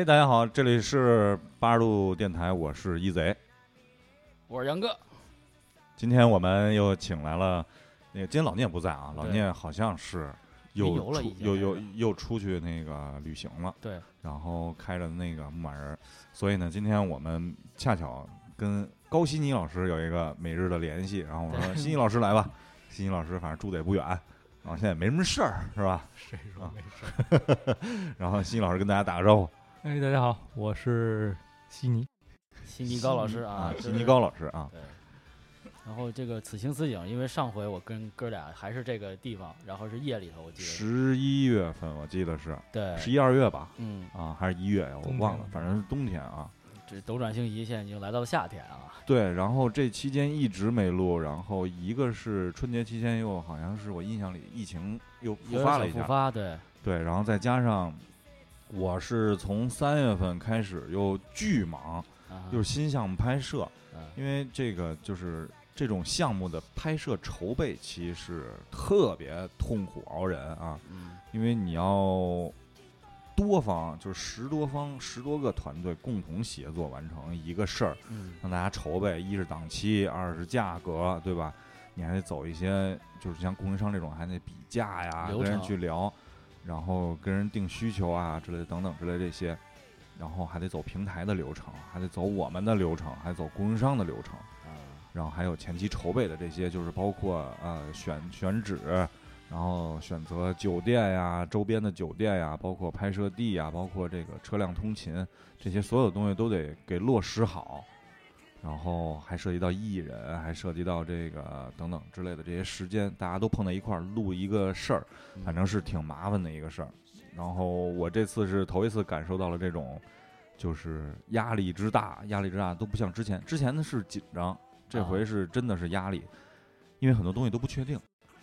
哎，大家好，这里是八十度电台，我是一贼。我是杨哥，今天我们又请来了，那个今天老聂不在啊，老聂好像是又出又又又出去那个旅行了，对，然后开着那个牧马人儿，所以呢，今天我们恰巧跟高希尼老师有一个每日的联系，然后我说对希尼老师来吧，希尼老师反正住的也不远，然后现在也没什么事儿，是吧？谁说啊没事？然后希尼老师跟大家打个招呼哎，大家好，我是悉尼。悉尼高老师啊，悉尼高老师啊，对。然后这个此情此景，因为上回我跟哥俩还是这个地方，然后是夜里头，我记得。十一月份我记得是对，十一二月吧，嗯，啊，还是一月呀？我忘了，反正是冬天啊。这斗转星移，现在已经来到了夏天啊。对，然后这期间一直没录，然后一个是春节期间又好像是我印象里疫情又复发了一下，复发，对，对，然后再加上我是从三月份开始又巨忙，啊，又是新项目拍摄，嗯。因为这个就是这种项目的拍摄筹备期是特别痛苦熬人啊，嗯。因为你要多方就是十多方十多个团队共同协作完成一个事儿，嗯。让大家筹备，一是档期，二是价格，对吧？你还得走一些，就是像供应商这种，还得比价呀，跟人去聊，然后跟人定需求啊之类的等等之类这些，然后还得走平台的流程，还得走我们的流程，还走供应商的流程，啊，然后还有前期筹备的这些，就是包括呃选选址，然后选择酒店呀、周边的酒店呀，包括拍摄地呀，包括这个车辆通勤这些所有东西都得给落实好，然后还涉及到艺人，还涉及到这个等等之类的这些时间，大家都碰在一块儿录一个事儿，嗯反正是挺麻烦的一个事儿。然后我这次是头一次感受到了这种，就是压力之大，压力之大都不像之前，之前的是紧张，这啊回是真的是压力，因为很多东西都不确定，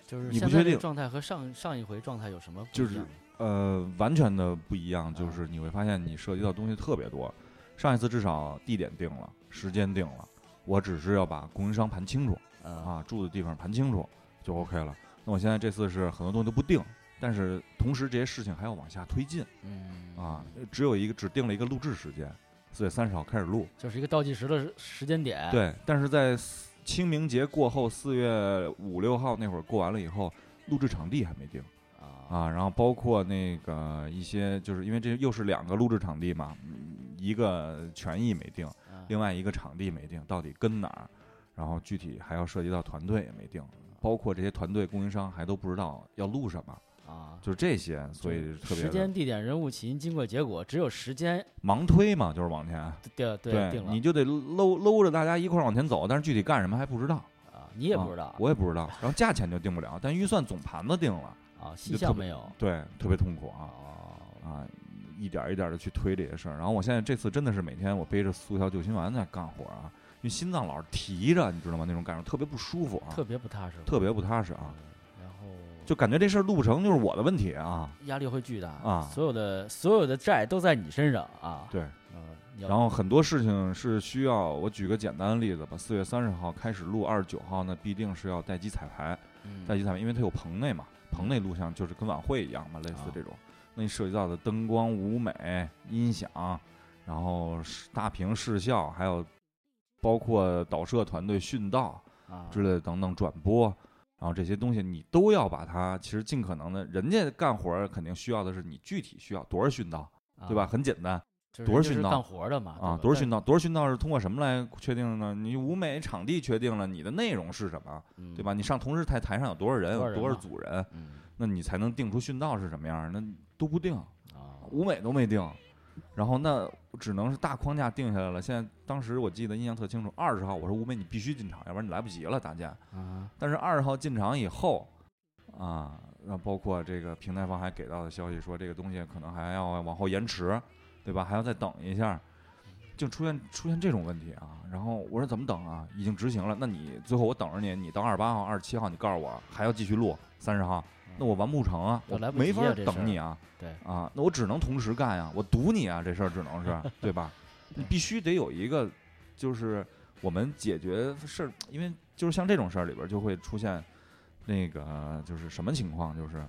就是你不确定状态和上上一回状态有什么不就是呃，完全的不一样，就啊是你会发现你涉及到东西特别多。上一次至少地点定了，时间定了，我只是要把供应商盘清楚啊啊，住的地方盘清楚就 OK 了。那我现在这次是很多东西都不定，但是同时这些事情还要往下推进嗯啊，只有一个只定了一个录制时间，四月三十号开始录。就是一个倒计时的时时间点。对，但是在清明节过后，四月五六号那会儿过完了以后，录制场地还没定。啊啊，然后包括那个一些，就是因为这又是两个录制场地嘛，嗯一个权益没定，啊。另外一个场地没定，到底跟哪儿，然后具体还要涉及到团队也没定，包括这些团队供应商还都不知道要录什么，啊，就是这些，所以特别时间、地点、人物、起因、经过、结果，只有时间。盲推嘛，就是往前，对对定你就得搂搂着大家一块儿往前走，但是具体干什么还不知道，啊，你也不知道。啊，我也不知道，然后价钱就定不了，但预算总盘子定了，啊，细项没有。对，特别痛苦啊。哦。啊，一点儿一点的去推这些事儿。然后我现在这次真的是每天我背着速效救心丸在干活啊，因为心脏老是提着，你知道吗？那种感受特别不舒服啊，特别不踏实，特别不踏实啊嗯，然后就感觉这事儿录不成就是我的问题啊。压力会巨大啊所有的所有的债都在你身上啊，对，嗯，然后很多事情是需要我举个简单的例子吧，四月三十号开始录，二十九号呢必定是要待机彩排，嗯待机彩排，因为它有棚内嘛，棚内录像就是跟晚会一样嘛，类似啊这种。那涉及到的灯光、舞美、音响，然后大屏视效，还有包括导摄团队训道啊之类的等等转播，然后这些东西你都要把它，其实尽可能的，人家干活肯定需要的是你具体需要多少训道，对吧？啊很简单多少训导人就是干活的嘛啊，多少训道，多少训道是通过什么来确定的呢？你舞美场地确定了，你的内容是什么，嗯对吧？你上同时台台上有多少人，有多少组人，嗯那你才能定出训道是什么样儿，那都不定，啊舞美都没定，然后那只能是大框架定下来了。现在当时我记得印象特清楚，二十号我说舞美你必须进场，要不然你来不及了大家。啊但是二十号进场以后，啊，那包括这个平台方还给到的消息说，这个东西可能还要往后延迟，对吧？还要再等一下，就出现出现这种问题啊。然后我说怎么等啊？已经执行了，那你最后我等着你，你到二十八号、二十七号，你告诉我还要继续录三十号，那我完不成啊，我来没法等你啊。对啊，那我只能同时干呀，我堵你啊，这事儿只能是 对吧？你必须得有一个，就是我们解决事儿，因为就是像这种事儿里边就会出现那个就是什么情况，就是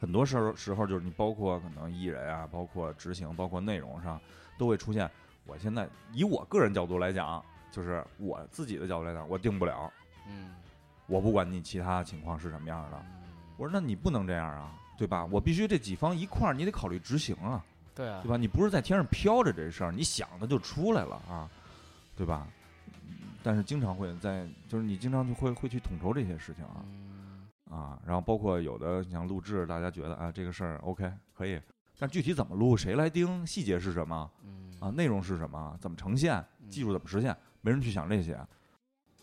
很多时候时候就是你包括可能艺人啊，包括执行，包括内容上都会出现。我现在以我个人角度来讲，就是我自己的角度来讲，我定不了，嗯我不管你其他情况是什么样的。嗯，我说那你不能这样啊，对吧？我必须这几方一块儿，你得考虑执行啊，对啊对，吧？你不是在天上飘着这事儿，你想的就出来了啊，对吧？嗯但是经常会在，就是你经常就会会去统筹这些事情啊嗯啊，然后包括有的像录制，大家觉得啊这个事儿 OK 可以，但具体怎么录，谁来盯，细节是什么嗯啊，内容是什么，怎么呈现，技术怎么实现，没人去想这些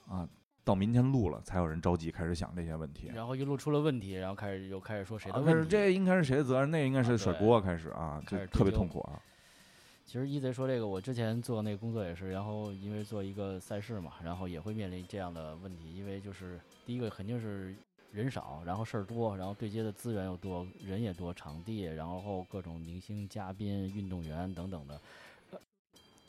啊。到明天录了，才有人着急开始想这些问题。然后一路出了问题，然后开始又开始说谁的啊，开始问题。这应该是谁的责任，那应该啊是甩锅，开始啊，就特别痛苦啊。其实一贼说这个，我之前做那个工作也是，然后因为做一个赛事嘛，然后也会面临这样的问题，因为就是第一个肯定是人少，然后事儿多，然后对接的资源又多，人也多，场地，然后各种明星、嘉宾、运动员等等的，呃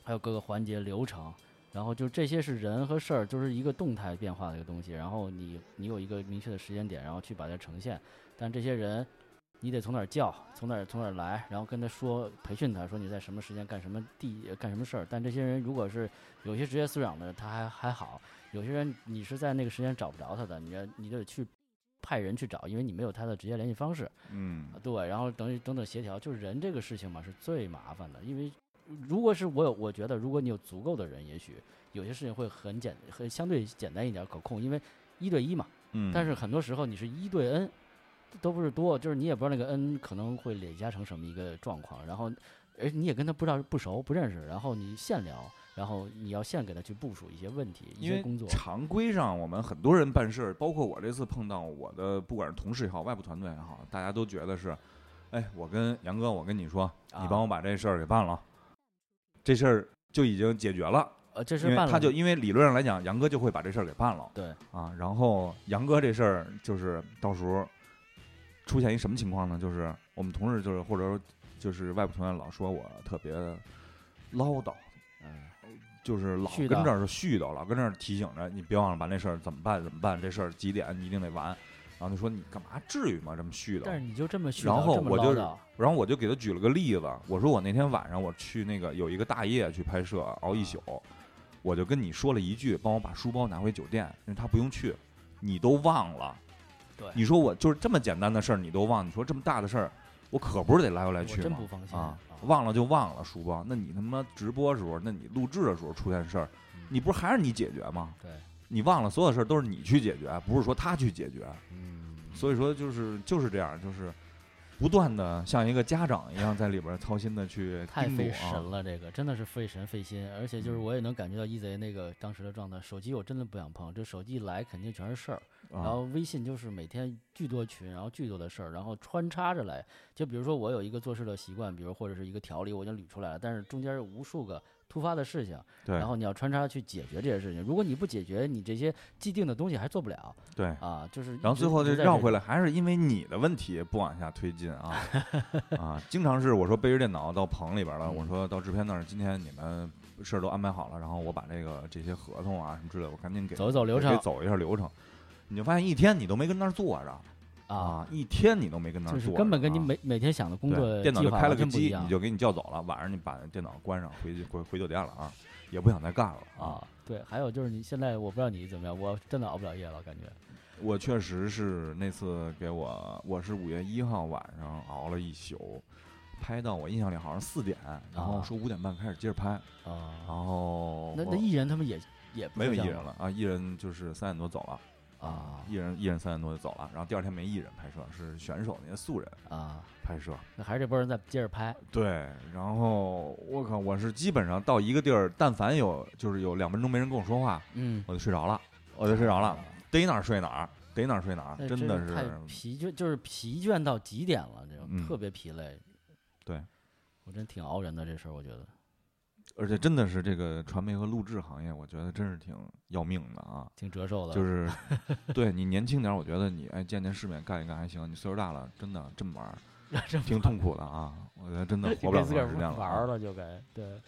还有各个环节流程，然后就这些是人和事儿，就是一个动态变化的一个东西，然后你你有一个明确的时间点，然后去把它呈现，但这些人。你得从哪儿叫，从哪儿从哪儿来，然后跟他说培训他说你在什么时间干什么地呃干什么事儿。但这些人如果是有些职业素养的，他还还好；有些人你是在那个时间找不着他的，你要你得去派人去找，因为你没有他的直接联系方式。嗯啊，对，然后等于等等协调，就是人这个事情嘛是最麻烦的，因为如果是我有，我觉得如果你有足够的人，也许有些事情会很简很相对简单一点可控，因为一对一嘛。嗯，但是很多时候你是一对 N，都不是多，就是你也不知道那个 N 可能会累加成什么一个状况，然后，而你也跟他不知道不熟不认识，然后你现聊，然后你要现给他去部署一些问题、一些工作。常规上，我们很多人办事儿，包括我这次碰到我的，不管是同事也好，外部团队也好，大家都觉得是，哎，我跟杨哥，我跟你说，你帮我把这事儿给办了，这事儿就已经解决了，呃，这因为是办了，他就因为理论上来讲，杨哥就会把这事儿给办了对，啊。然后杨哥这事儿就是到时候出现一什么情况呢？就是我们同事就是或者说就是外部团队老说我特别唠叨，嗯，就是老絮叨跟这儿絮叨，老跟这儿提醒着你，别忘了把那事儿怎么办怎么办，这事儿几点你一定得完。然后就说你干嘛至于吗？这么絮叨。但是你就这么絮然叨然后我就给他举了个例子，我说我那天晚上我去那个有一个大夜去拍摄，熬一宿，我就跟你说了一句，帮我把书包拿回酒店，因为他不用去，你都忘了。对你说我就是这么简单的事儿你都忘，你说这么大的事儿，我可不是得来回来去吗真不？放心啊，忘了就忘了书包，那你他妈直播时候，那你录制的时候出现事儿，嗯你不是还是你解决吗？对，你忘了所有事儿都是你去解决，不是说他去解决。嗯，所以说就是就是这样，就是不断的像一个家长一样在里边操心的去太费。神了，这个真的是费神费心，而且就是嗯我也能感觉到一贼那个当时的状态，手机我真的不想碰，这手机一来肯定全是事儿，然啊后微信就是每天巨多群，然后巨多的事儿，然后穿插着来。就比如说我有一个做事的习惯，比如或者是一个条理，我已经捋出来了，但是中间有无数个突发的事情，对然后你要穿插去解决这些事情。如果你不解决，你这些既定的东西还做不了对，啊，就是然后最后就绕回来，还是因为你的问题不往下推进啊 啊！经常是我说背着电脑到棚里边了，我嗯说到制片那儿，今天你们事儿都安排好了，然后我把这个这些合同啊什么之类的，我赶紧给走一走流程走一下流程。你就发现一天你都没跟那儿坐着啊，一天你都没跟那儿坐，就是根本跟你啊每每天想的工对作电脑就计划开了个机，全不一样你就给你叫走了。晚上你把电脑关上，回去回回酒店了啊，也不想再干了啊。对，还有就是你现在我不知道你怎么样，我真的熬不了夜了，感觉。我确实是那次给我，我是五月一号晚上熬了一宿，拍到我印象里好像四点，然后啊说五点半开始接着拍，然啊，后那那艺人他们也也不没有这样艺人了啊，艺人就是三点多走了啊。艺人艺人三点多就走了，然后第二天没艺人拍摄，是选手那些素人啊，拍摄。那还是这波人在接着拍。对，然后我靠，我是基本上到一个地儿，但凡有就是有两分钟没人跟我说话，嗯，我就睡着了，我就睡着了，啊。逮哪儿睡哪儿，逮哪儿睡哪儿，真的是太疲倦，就是疲倦到极点了，这种嗯。特别疲累。对，我真挺熬人的这事儿，我觉得。而且真的是这个传媒和录制行业，我觉得真是挺要命的啊。挺折寿的，就是 对你年轻点儿，我觉得你哎见见世面干一干还行。你岁数大了，真的这么玩 挺痛苦的啊。我觉得真的活不了多长时间了 玩了就该对。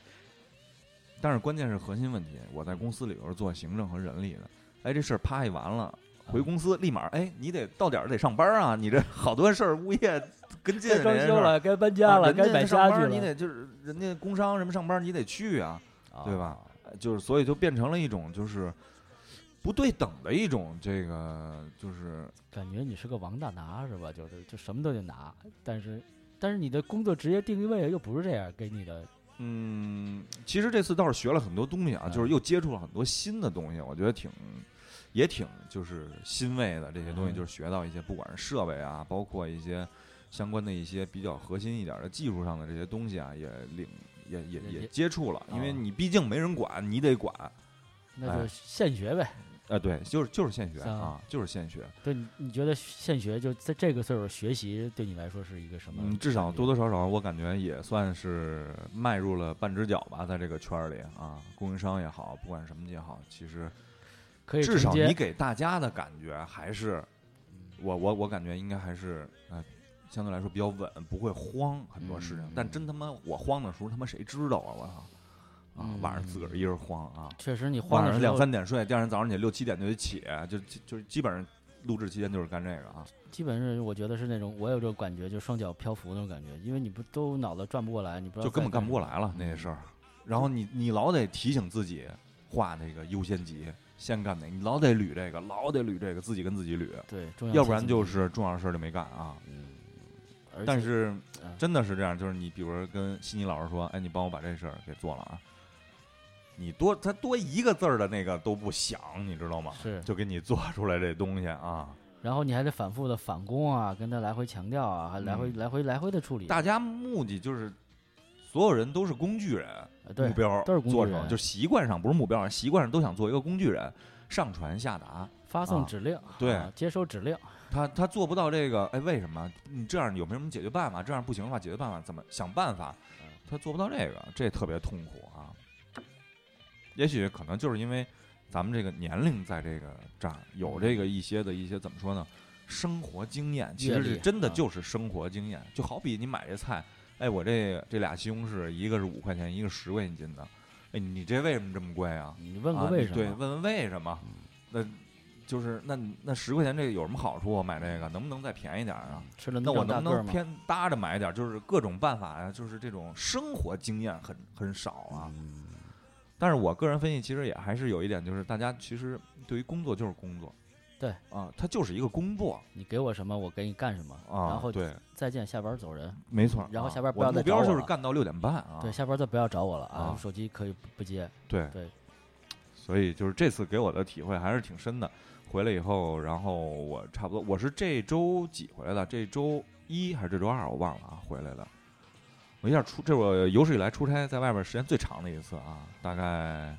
但是关键是核心问题，我在公司里头是做行政和人力的，哎，这事儿啪一完了，回公司立马哎，你得到点儿得上班啊，你这好多事儿物业 跟进该装修了，该搬啊家了，该买上家具了，班你得就是人家工商什么上班你得去啊，对吧就是所以就变成了一种就是不对等的一种这个就是感觉你是个王大拿是吧？就是就什么都得拿，但是但是你的工作职业定位又不是这样给你的，嗯，其实这次倒是学了很多东西啊，嗯就是又接触了很多新的东西，我觉得挺也挺就是欣慰的。这些东西嗯就是学到一些，不管是设备啊，包括一些相关的一些比较核心一点的技术上的这些东西啊，也领也也也接触了。因为啊你毕竟没人管，你得管。那哎就现学呗。啊，对，就是就是现学啊啊，就是现学。对，你你觉得现学就在这个岁数学习对你来说是一个什么？嗯，至少多多少少，我感觉也算是迈入了半只脚吧，在这个圈儿里啊，供应商也好，不管什么也好，其实可以至少你给大家的感觉还是，我我我感觉应该还是呃，相对来说比较稳，不会慌很多事情。嗯但真他妈我慌的时候，他妈谁知道啊？我操！啊，晚上自个儿一人慌啊，确实你晚上两三点睡，第二天早上起来六七点就得起，就就就是基本上录制期间就是干这个啊。基本上我觉得是那种我有这种感觉，就双脚漂浮那种感觉，因为你不都脑子转不过来，你不知道就根本干不过来了那些事儿。然后你你老得提醒自己画那个优先级，先干哪，你老得捋这个，老得捋这个，自己跟自己捋，对，重要要不然就是重要的事儿就没干啊。但是嗯。真的是这样，就是你比如说跟悉尼老师说，哎，你帮我把这事儿给做了啊，你多他多一个字儿的那个都不想，你知道吗？是，就给你做出来这东西啊。然后你还得反复的返工啊，跟他来回强调啊，还来回、嗯来回来回的处理，大家目的就是所有人都是工具人，目标都是工具做成，人。就习惯上不是目标上，习惯上都想做一个工具人，上传下达。发送啊。指令，对。啊接收指令，他他做不到这个，哎，为什么？你这样有没有什么解决办法？这样不行的话，解决办法怎么想办法嗯？他做不到这个，这特别痛苦啊。也许可能就是因为咱们这个年龄在这个这儿有这个一些的一些怎么说呢？生活经验，其实是真的啊就是生活经验。就好比你买这菜，哎，我这这俩西红柿，一个是五块钱，一个十块钱一斤的，哎，你这为什么这么贵啊？你问啊个为什么？你对，问问为什么？那就是那那十块钱这个有什么好处？我买这个能不能再便宜点儿啊？吃了那我？能不能偏搭着买一点儿？就是各种办法呀，就是这种生活经验很很少啊。嗯但是我个人分析，其实也还是有一点，就是大家其实对于工作就是工作，对啊，它就是一个工作你给我什么，我给你干什么，啊。然后对，再见，下班走人。没错。然后啊下班不要再我目标就是干到六点半啊。对，下班再不要找我了啊啊，手机可以不不接。对对所以就是这次给我的体会还是挺深的。回来以后，然后我差不多我是这周几回来的？这周一还是这周二？我忘了啊，回来的。我一下出，这是我有史以来出差在外边时间最长的一次啊，大概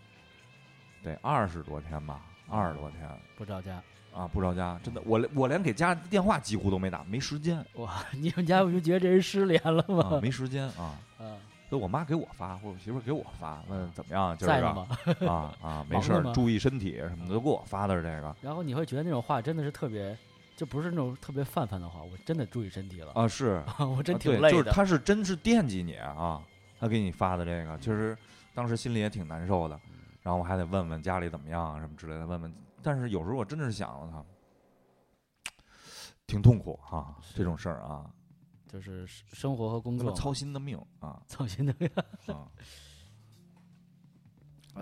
得二十多天吧，二十多天不着家。啊，不着家，真的，我连我连给家电话几乎都没打，没时间哇，你们家不就觉得这人失联了啊，吗？没时间啊。啊，所以我妈给我发，或者我媳妇给我发，问怎么样，就是在呢吗？啊啊，没忙着吗，事注意身体什么的，都给我发的是这个然后你会觉得那种话真的是特别，就不是那种特别泛泛的话，我真的注意身体了，啊，是 我真啊对挺累的。就是他是真是惦记你啊，他给你发的这个，其实当时心里也挺难受的，嗯然后我还得问问家里怎么样啊什么之类的，问问。但是有时候我真的是想了他，挺痛苦哈、这种事儿啊，就是生活和工作操心的命啊 操心的命。啊！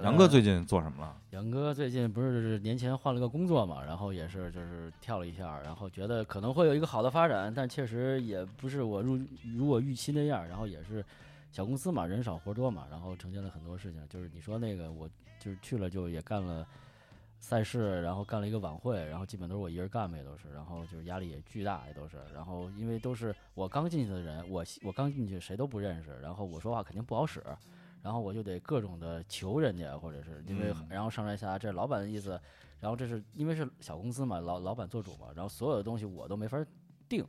杨哥最近做什么了？杨哥最近不是年前换了个工作嘛，然后也是就是跳了一下，然后觉得可能会有一个好的发展，但确实也不是我入如我预期那样，然后也是小公司嘛，人少活多嘛，然后呈现了很多事情，就是你说那个我就是去了就也干了赛事，然后干了一个晚会，然后基本都是我一人干呗，都是，然后就是压力也巨大，也都是，然后因为都是我刚进去的人，我我刚进去谁都不认识，然后我说话肯定不好使，然后我就得各种的求人家，或者是因为嗯。然后上来下来这是老板的意思，然后这是因为是小公司嘛，老老板做主嘛，然后所有的东西我都没法定，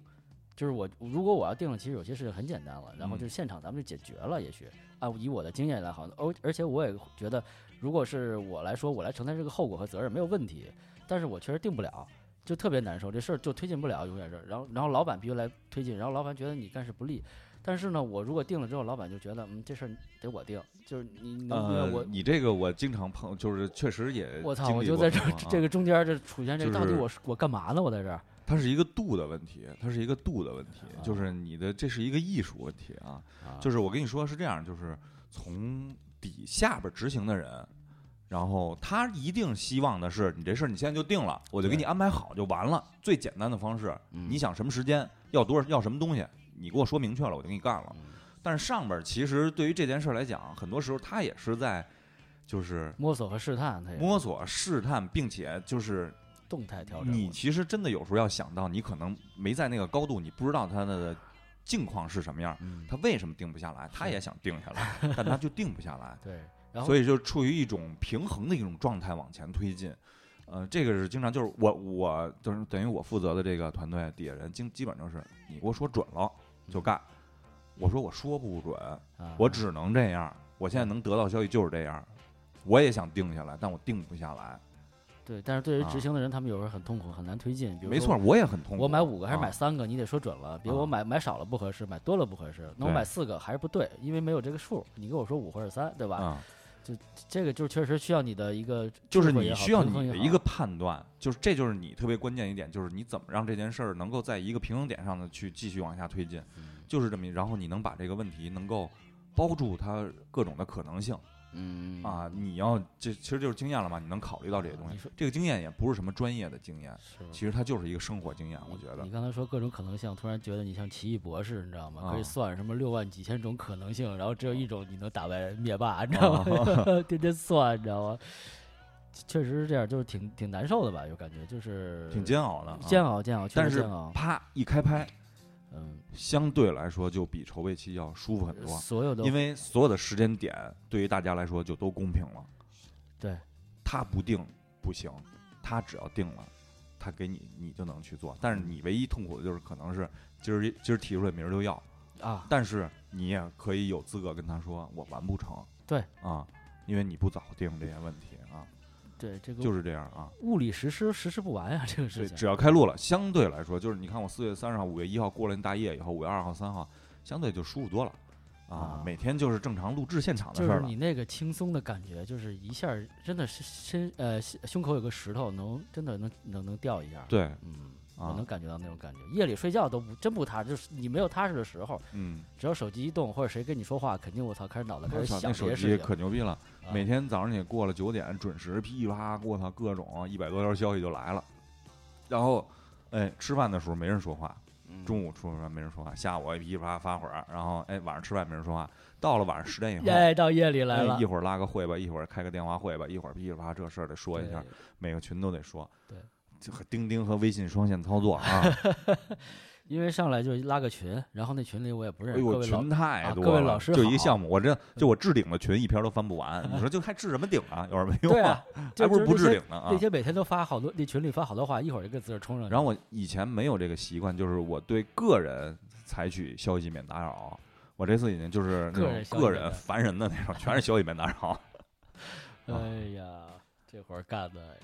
就是我如果我要定了，其实有些事情很简单了，然后嗯。就是现场咱们就解决了，也许。按以我的经验来好，而而且我也觉得，如果是我来说，我来承担这个后果和责任没有问题，但是我确实定不了。就特别难受，这事儿就推进不了，永远是。然后，然后老板必须来推进，然后老板觉得你干事不利，但是呢，我如果定了之后，老板就觉得，嗯，这事儿得我定，就是你能不能呃我，你这个我经常碰，就是确实也我操，我就在这儿这种啊这个中间儿这出现这就是到底我是我干嘛呢？我在这儿，它是一个度的问题，它是一个度的问题，啊就是你的这是一个艺术问题啊。就是是我跟你说是这样，就是从底下边执行的人，然后他一定希望的是你这事儿你现在就定了，我就给你安排好就完了。最简单的方式，你想什么时间，要多少要什么东西，你给我说明确了，我就给你干了。嗯但是上边其实对于这件事来讲，很多时候他也是在就是摸索和试探，他也摸索、试探，并且就是动态调整。你其实真的有时候要想到，你可能没在那个高度，你不知道他的境况是什么样，嗯，他为什么定不下来？他也想定下来，但他就定不下来，对，然后所以就处于一种平衡的一种状态往前推进。呃，这个是经常就是我我就是等于我负责的这个团队底下人，基基本就是你给我说准了就干。我说我说不准，啊我只能这样。我现在能得到消息就是这样，我也想定下来，但我定不下来。对，但是对于啊执行的人，他们有时候很痛苦，很难推进。比如没错，我也很痛苦。我买五个还是买啊三个，你得说准了。比如啊我买买少了不合适，买多了不合适。那我买四个还是不对，因为没有这个数。你跟我说五或者三，对吧？啊，这个就确实需要你的一个就是你需要你的一个判断，就是这就是你特别关键一点，就是你怎么让这件事儿能够在一个平衡点上的去继续往下推进，嗯就是这么，然后你能把这个问题能够包住它各种的可能性嗯啊，你要这其实就是经验了嘛，你能考虑到这些东西你说，这个经验也不是什么专业的经验，其实它就是一个生活经验，我觉得你刚才说各种可能性，突然觉得你像奇异博士，你知道吗？可以啊算什么六万几千种可能性，然后只有一种你能打败灭霸，你知道吗？啊 天天算，你知道吗？确实是这样，就是挺挺难受的吧，就感觉就是挺煎熬的啊，煎熬煎熬，确但是煎熬。啪一开拍，嗯，相对来说就比筹备期要舒服很多。所有的因为所有的时间点对于大家来说就都公平了。对，他不定不行，他只要定了，他给你你就能去做。但是你唯一痛苦的就是可能是今儿今儿提出来，明儿就要。啊，但是你也可以有资格跟他说我完不成。对啊，因为你不早定这些问题啊，对这个就是这样啊。物理实施实施不完呀，这个对，事情。只要开录了，相对来说就是你看我四月三十号、五月一号过了那大夜以后，五月二号、三号相对就舒服多了。啊啊，每天就是正常录制现场的事儿了。就是你那个轻松的感觉，就是一下真的是身呃胸口有个石头，能真的能能能掉一下。，对，嗯，啊我能感觉到那种感觉。夜里睡觉都不真不踏实，就是你没有踏实的时候，嗯，只要手机一动或者谁跟你说话，肯定我操开始脑袋开始想那手机这些事情。可牛逼了！啊每天早上你过了九点，准时噼里啪啦，我操，各种一百多条消息就来了。然后，哎，吃饭的时候没人说话，嗯中午吃饭没人说话，下午哎噼里啪啦发会儿，然后哎晚上吃饭没人说话，到了晚上十点以后，哎，到夜里来了哎一，会儿拉个会吧，一会儿开个电话会吧，一会儿噼里啪啦这事儿得说一下，每个群都得说。对，钉钉和微信双线操作啊！因为上来就拉个群，然后那群里我也不认哎呦，识各位群太啊多了，各位老师好就一个项目，我这就我置顶的群一篇都翻不完。你说就还置什么顶啊？有什么用对啊，还不是不置顶呢啊那！些每天都发好多，那群里发好多话，一会儿就给自个儿冲上去。然后我以前没有这个习惯，就是我对个人采取消息免打扰。我这次已经就是那个人消种个人烦人的那种，全是消息免打扰。哎呀，这活儿干的。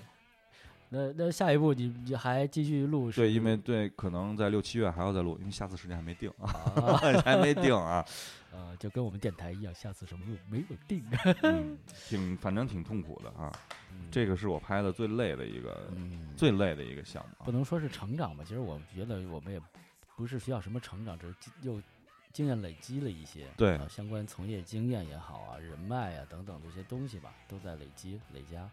那那下一步你你还继续录？对，因为对，可能在六七月还要再录，因为下次时间还没定啊，啊，还没定啊。呃，就跟我们电台一样，下次什么录没有定。嗯，挺反正挺痛苦的啊。这个是我拍的最累的一个嗯，最累的一个项目啊不。能说是成长吧，其实我觉得我们也不是需要什么成长，只是又经验累积了一些，对啊相关从业经验也好啊，人脉啊等等这些东西吧，都在累积累加。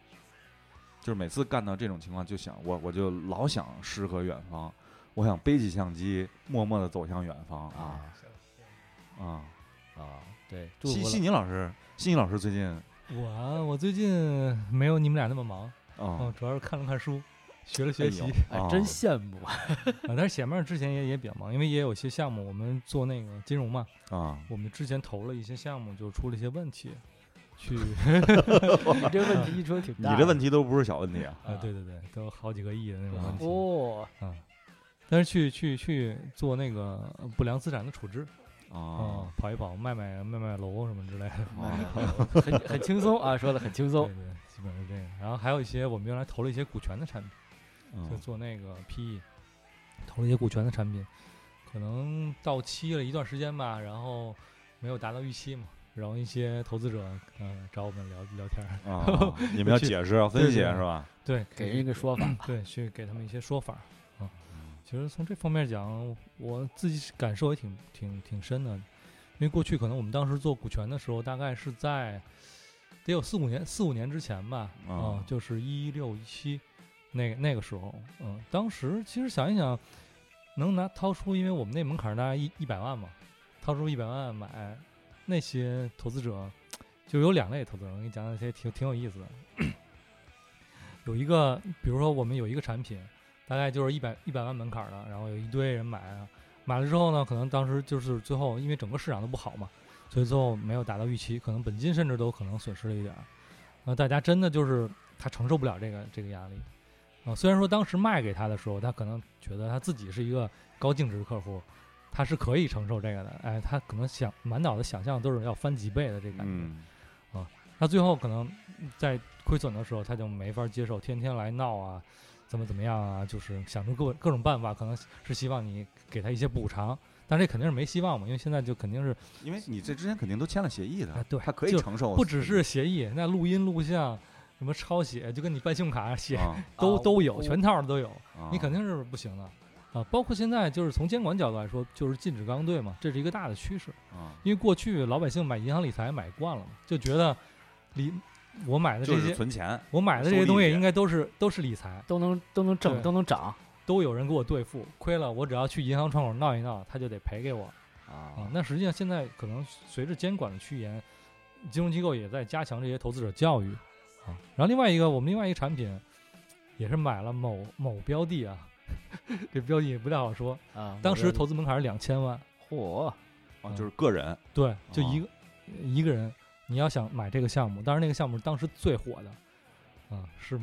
就是每次干到这种情况，就想我我就老想诗和远方，我想背起相机，默默的走向远方啊啊啊！啊，对，西西福了尼老师，西尼老师最近我啊，我最近没有你们俩那么忙，啊嗯，主要是看了看书，学了哎学习呦哎，真羡慕。但是前面之前也也比较忙，因为也有些项目我们做那个金融嘛，啊，我们之前投了一些项目就出了一些问题，去 你这问题一说挺大你。这问题都不是小问题啊！啊，对对对，都好几个亿的那种问题哦，啊。但是去去去做那个不良资产的处置啊啊，跑一跑，卖卖卖卖楼什么之类的。啊很很轻松啊，说的很轻松对。对，基本是这样。然后还有一些我们原来投了一些股权的产品。就嗯做那个 PE，投了一些股权的产品，可能到期了一段时间吧，然后没有达到预期嘛，然后一些投资者嗯、呃找我们聊聊天儿，啊，你们要解释要分析是吧？对，给人一个说法。对去给他们一些说法啊。嗯其实从这方面讲，我自己感受也挺挺挺深的，因为过去可能我们当时做股权的时候，大概是在得有四五年四五年之前吧，啊、啊就是一六一七那个那个时候，嗯，当时其实想一想，能拿掏出，因为我们那门槛儿大概一一百万嘛，掏出一百万买那些投资者，就有两类投资者，我给你讲讲，些挺挺有意思的。有一个，比如说我们有一个产品，大概就是一百一百万门槛的，然后有一堆人买啊，买了之后呢，可能当时就是最后因为整个市场都不好嘛，所以最后没有达到预期，可能本金甚至都可能损失了一点儿。那大家真的就是他承受不了这个这个压力啊、虽然说当时卖给他的时候，他可能觉得他自己是一个高净值客户，他是可以承受这个的。哎，他可能想满脑子想象都是要翻几倍的这个感觉。嗯他最后可能在亏损的时候，他就没法接受，天天来闹啊，怎么怎么样啊，就是想出各各种办法，可能是希望你给他一些补偿，但这肯定是没希望嘛，因为现在就肯定是因为你这之前肯定都签了协议的，啊对他可以承受，不只是协议，那录音录像。什么抄写，就跟你办信用卡写、啊都啊都有，全套的都有。啊你肯定是不行的啊。包括现在就是从监管角度来说，就是禁止刚兑嘛，这是一个大的趋势。啊，因为过去老百姓买银行理财买惯了嘛，就觉得理我买的这些，存钱，我买的这些东西应该都是都是理财，都能都能挣，都能涨都有人给我兑付，亏了我只要去银行窗口闹一闹，他就得赔给我啊啊。那实际上现在可能随着监管的趋严，金融机构也在加强这些投资者教育啊。然后另外一个，我们另外一个产品也是买了某某标的啊，这标题也不太好说，啊！当时投资门槛是两千万，嚯，啊，就是个人对，就一哦个、一个人，你要想买这个项目，当然那个项目当时最火的，啊，是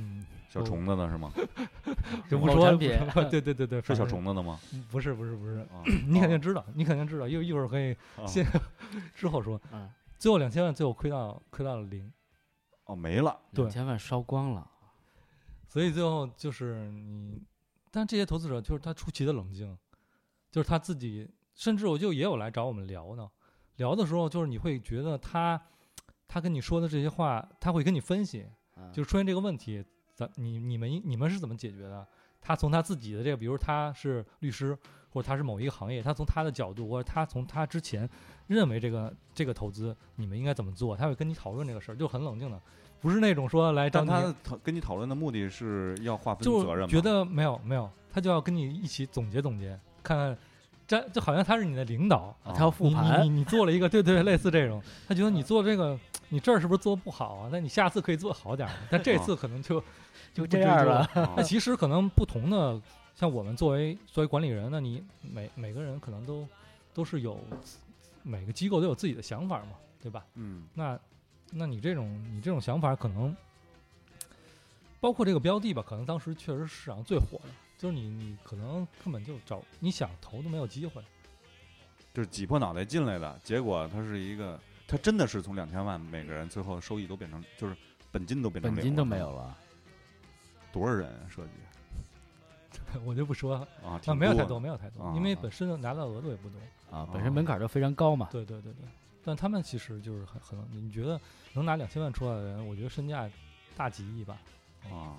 小虫子的是吗？某 就不说产品不对对对对，是小虫子的吗？不是不是不是，啊你肯定知道，你肯定知道，一会一会儿可以啊先之后说，嗯，最后两千万最后亏到亏到了零，哦没了，对两千万烧光了，所以最后就是你，但这些投资者就是他出奇的冷静，就是他自己，甚至我就也有来找我们聊呢，聊的时候就是你会觉得他他跟你说的这些话，他会跟你分析，就是出现这个问题，咱你你们你们是怎么解决的？他从他自己的这个，比如他是律师，或者他是某一个行业，他从他的角度，或者他从他之前认为这个这个投资你们应该怎么做，他会跟你讨论这个事儿，就很冷静的，不是那种说来找你，但他讨跟你讨论的目的是要划分责任吗，觉得没有没有，他就要跟你一起总结总结，看看。这就好像他是你的领导，啊他要复盘你，你做了一个对对类似这种，他觉得你做这个，你这儿是不是做不好啊？那你下次可以做好点儿，但 这次可能就 就这样了。啊那其实可能不同的，像我们作为作为管理人，那你每每个人可能都都是有每个机构都有自己的想法嘛，对吧？嗯那那你这种你这种想法可能包括这个标的吧，可能当时确实市场最火的，就是你你可能根本就找你想投都没有机会。就是挤破脑袋进来的，结果它是一个，它真的是从两千万每个人最后收益都变成，就是本金都变成本金都没有，了，多少人啊设计 我就不说了，啊？啊，没有太多，没有太多，因为啊本身拿到额度也不多。啊，本身门槛就非常高嘛。对对对对，但他们其实就是很很，你觉得能拿两千万出来的人，我觉得身价大几亿吧。啊，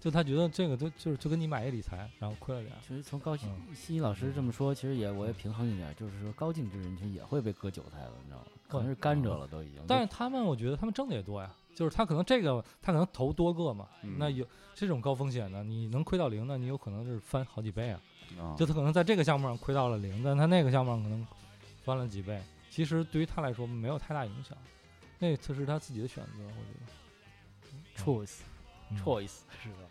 就他觉得这个都就是就跟你买一理财，然后亏了点儿。其实从高新嗯新一老师这么说，其实也我也平衡一点，就是说高净值人群也会被割韭菜了，你知道吗？可能是甘蔗了都已经。但是他们，我觉得他们挣的也多呀，就是他可能这个他可能投多个嘛，嗯那有这种高风险的，你能亏到零，那你有可能是翻好几倍啊。啊就他可能在这个项目上亏到了零，但他那个项目上可能翻了几倍。其实对于他来说没有太大影响，那次是他自己的选择，我觉得。choice 嗯 choice 是的，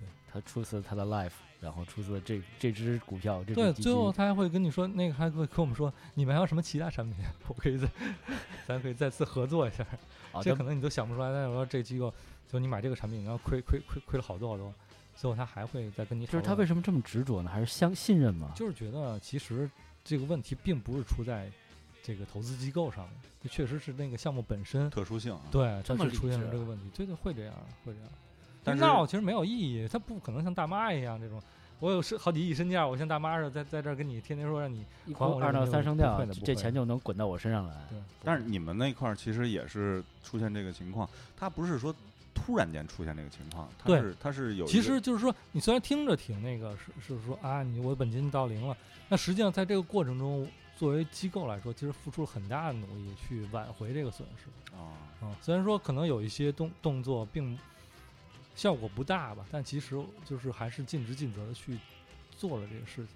对，他出自他的 life，然后出自这这只股票，这对，最后。他还会跟你说，那个还会跟我们说，你们还有什么其他产品，我可以再，咱可以再次合作一下。啊，这这可能你都想不出来，但是说这个机构，就你买这个产品，然后亏亏亏亏了好多好多，最后他还会再跟你就是。他为什么这么执着呢？还是相信任吗？就是觉得其实这个问题并不是出在这个投资机构上面，这确实是那个项目本身，特殊性啊，对，这么理它是出现了这个问题，对对，会这样，会这样。但是闹其实没有意义，他不可能像大妈一样这种我有是好几亿身价，我像大妈似的在在这儿跟你天天说让你一还我二到三声调这钱就能滚到我身上来。对，但是你们那块儿其实也是出现这个情况，它不是说突然间出现这个情况，它对是它是有其实就是说，你虽然听着挺那个，是是说啊，你我本金到零了，那实际上在这个过程中，作为机构来说，其实付出了很大的努力去挽回这个损失。啊，嗯，虽然说可能有一些动动作并效果不大吧，但其实就是还是尽职尽责的去做了这个事情。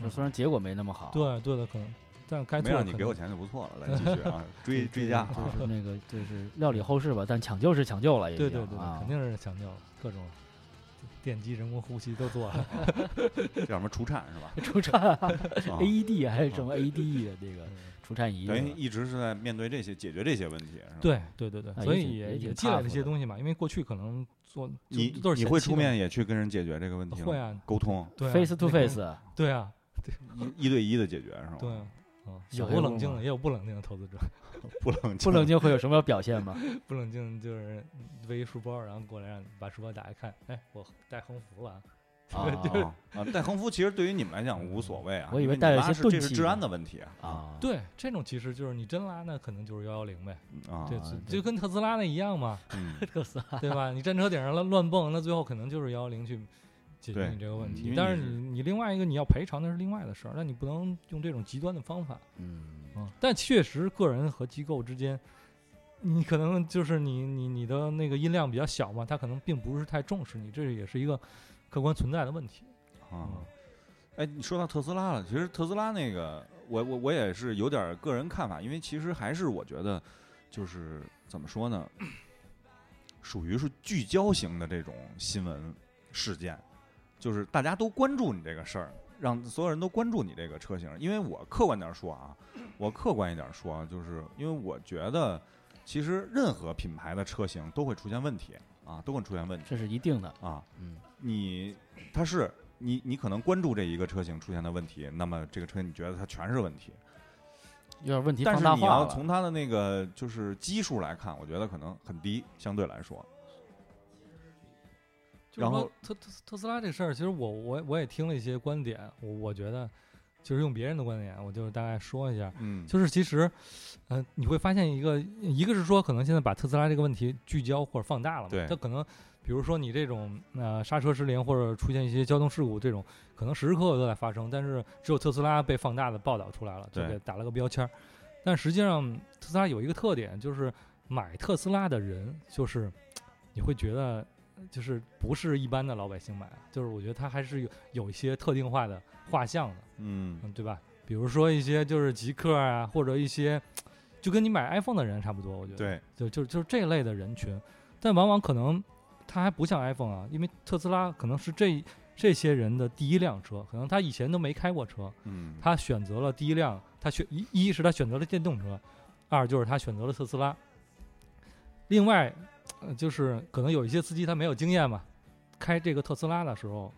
就虽然结果没那么好，对对的，可能，但该没让你给我钱就不错了，来 继续啊，追追加啊，就是 那个就是料理后事吧，但抢救是抢救了，已对对对，肯定是抢救了各种电机、人工呼吸都做了。这叫什么除颤是吧？出产啊 AED 还是什么 AED 的这个除颤仪等于一直是在面对这些解决这些问题，是吧？对对对对，所以也也积累了一些东西嘛，因为过去可能做你都是你会出面也去跟人解决这个问题吗？会啊，沟通 face to face，对啊，一一对一的解决是吧？对有不冷静的，也有不冷静的投资者。不冷静 不冷静会有什么表现吗？不冷静就是背一书包，然后过来让你把书包打开看，哎，我带横幅了啊。带横幅其实对于你们来讲无所谓啊，我以为带了一些这是治安的问题啊啊，对，这种其实就是你真拉，那可能就是幺幺零呗。啊，对，啊就就跟特斯拉那一样嘛，嗯，特斯拉对吧？你站车顶上乱乱蹦，那最后可能就是幺幺零去解决你这个问题。但是是你你另外一个你要赔偿那是另外的事儿，那你不能用这种极端的方法。嗯，嗯，但确实个人和机构之间，你可能就是你你你的那个音量比较小嘛，他可能并不是太重视你，这也是一个客观存在的问题。啊。嗯，哎，你说到特斯拉了，其实特斯拉那个，我我我也是有点儿个人看法，因为其实还是我觉得，就是怎么说呢，属于是聚焦型的这种新闻事件，就是大家都关注你这个事儿，让所有人都关注你这个车型。因为我客观点儿说啊，我客观一点儿说啊，就是因为我觉得，其实任何品牌的车型都会出现问题啊，都会出现问题这是一定的。啊。嗯，你它是你你可能关注这一个车型出现的问题，那么这个车你觉得它全是问题，有点问题但是你放大化了。要从它的那个就是基数来看，我觉得可能很低，相对来说然后特特特斯拉这事儿，其实我我我也听了一些观点，我我觉得就是用别人的观点，我就是大概说一下，嗯，就是其实，呃，你会发现一个，一个是说可能现在把特斯拉这个问题聚焦或者放大了嘛，对它可能比如说你这种呃刹车失灵或者出现一些交通事故这种，可能时时刻刻都在发生，但是只有特斯拉被放大的报道出来了，就对给打了个标签儿。但实际上，特斯拉有一个特点，就是买特斯拉的人，就是你会觉得。就是不是一般的老百姓买，就是我觉得它还是有有一些特定化的画像的，嗯。嗯，对吧？比如说一些就是极客啊，或者一些就跟你买 iPhone 的人差不多，我觉得，对，就就就是这类的人群，但往往可能他还不像 iPhone 啊，因为特斯拉可能是这这些人的第一辆车，可能他以前都没开过车，嗯，他选择了第一辆，他选一一是他选择了电动车，二就是他选择了特斯拉。另外，呃，就是可能有一些司机他没有经验嘛，开这个特斯拉的时候，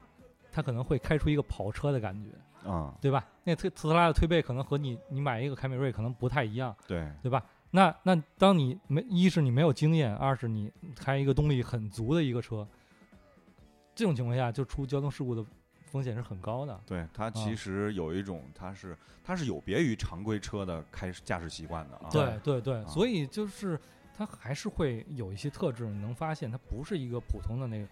他可能会开出一个跑车的感觉。啊，对吧？那特特斯拉的推背可能和你你买一个凯美瑞可能不太一样，对，对吧？那那当你没一是你没有经验，二是你开一个动力很足的一个车，这种情况下就出交通事故的风险是很高的。对，它其啊实有一种，它是它是有别于常规车的开驾驶习惯的啊，对对对，啊所以就是它还是会有一些特质，你能发现它不是一个普通的那个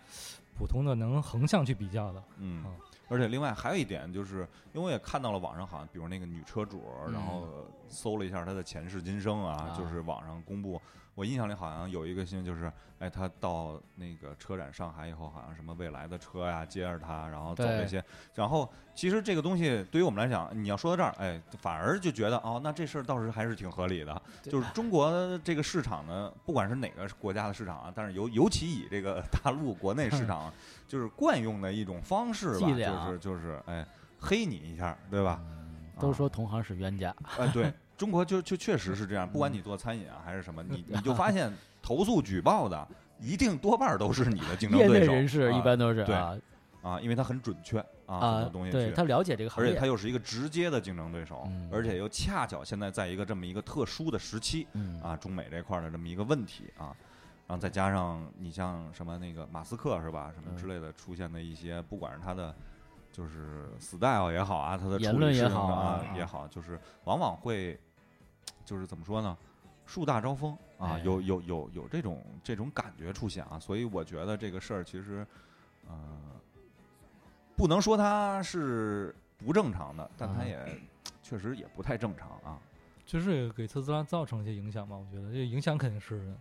普通的能横向去比较的。嗯啊，而且另外还有一点，就是因为我也看到了网上好像，比如那个女车主，然后搜了一下她的前世今生啊，啊就是网上公布，我印象里好像有一个新闻，就是哎，他到那个车展上海以后，好像什么未来的车呀接着他，然后走对。这些，然后其实这个东西对于我们来讲，你要说到这儿，哎，反而就觉得哦，那这事儿倒是还是挺合理的，就是中国这个市场呢，不管是哪个国家的市场啊，但是尤尤其以这个 大陆国内市场，就是惯用的一种方式吧，就是就是哎黑你一下，对吧？嗯都说同行是冤家，哎，对 中国就就确实是这样，不管你做餐饮啊还是什么，你你就发现投诉举报的一定多半都是你的竞争业内对手，人士一般都是对啊啊，因为他很准确啊，很啊多东西，对他了解这个行业而且他，又是一个直接的竞争对手，嗯而且又恰巧现在在一个这么一个特殊的时期嗯啊，中美这块的这么一个问题啊，然后再加上你像什么那个马斯克是吧，什么之类的出现的一些，不管是他的就是 style 也好啊，他的言处理事情论也好啊啊也好，就是往往会就是怎么说呢？树大招风啊，哎有有有有这种这种感觉出现啊，所以我觉得这个事儿其实，呃，不能说它是不正常的，但它啊也确实也不太正常啊。确实也给特斯拉造成一些影响吧，我觉得这影响肯定是。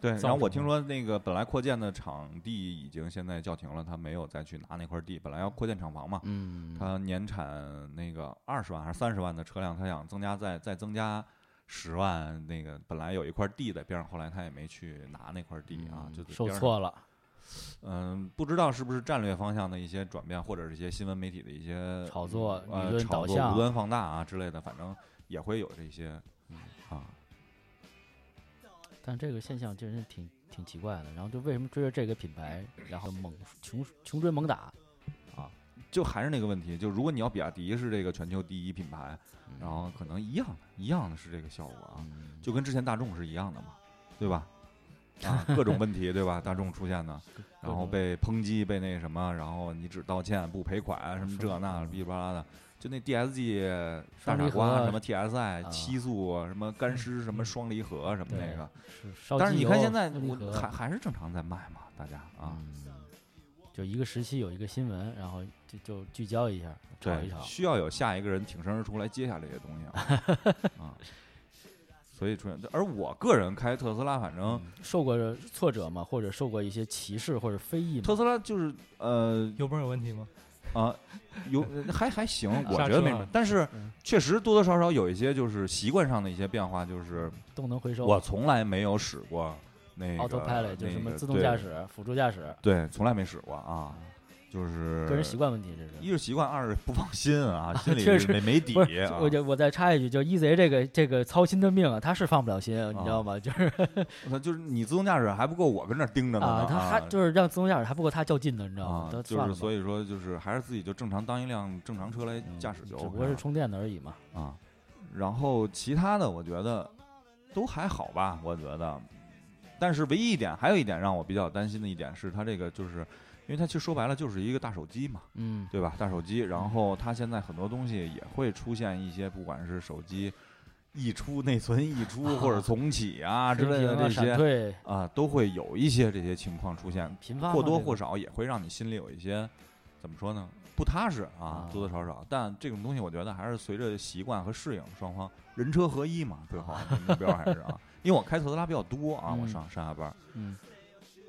对，然后我听说那个本来扩建的场地已经现在叫停了，他没有再去拿那块地，本来要扩建厂房嘛，嗯，他年产那个二十万还是三十万的车辆，他想增加再再增加十万，那个本来有一块地在边上，后来他也没去拿那块地啊，嗯就。受挫了。嗯，不知道是不是战略方向的一些转变，或者是一些新闻媒体的一些炒作呃舆论炒作、导向无端放大啊之类的，反正也会有这些啊。但这个现象真是挺挺奇怪的。然后就为什么追着这个品牌，然后猛穷穷追猛打啊？就还是那个问题，就如果你要比亚迪是这个全球第一品牌，然后可能一样的，一样的是这个效果啊，嗯。就跟之前大众是一样的嘛，对吧？啊，各种问题，对吧？大众出现的，然后被抨击，被那什么，然后你只道歉不赔款，什么这那哔哩吧啦的，就那 DSG 大傻瓜，什么 TSI 啊。七速，什么干湿，什么双离合，什么那个。是但是你看现在我还还是正常在卖嘛，大家啊，嗯，就一个时期有一个新闻，然后就就聚焦一下，炒一对炒，。需要有下一个人挺身而出来接下这些东西啊。啊，所以出现，而我个人开特斯拉，反正嗯受过挫折嘛？或者受过一些歧视或者非议吗？特斯拉就是呃油泵有问题吗？啊，有还还行，我觉得没什么。但是嗯确实多多少少有一些就是习惯上的一些变化，就是动能回收，我从来没有使过那个 autopilot 就是什么自动驾驶、辅助驾驶，对，从来没使过啊，就是个人习惯问题，这是。一是习惯，二是不放心啊，心里确实没没底，啊我。就我再插一句，就 EZ 这个这个操心的命啊，他是放不了心，你知道吗？就是 那就是你自动驾驶还不够我跟那儿盯着呢啊，他他还就是让自动驾驶还不够他较劲呢，你知道吗就是所以说就是还是自己就正常当一辆正常车来嗯驾驶就只不过是充电的而已嘛。啊。然后其他的我觉得都还好吧，我觉得。但是唯一一点，还有一点让我比较担心的一点是，它这个就是，因为它其实说白了就是一个大手机嘛，嗯，对吧？大手机，然后它现在很多东西也会出现一些，不管是手机溢出、内存溢出或者重启啊之类的这些闪退啊，都会有一些这些情况出现，或多或少也会让你心里有一些怎么说呢？不踏实啊啊，多多少少。但这种东西，我觉得还是随着习惯和适应，双方人车合一嘛，最后目标还是啊。因为我开特斯拉比较多啊，我嗯上上下班儿。嗯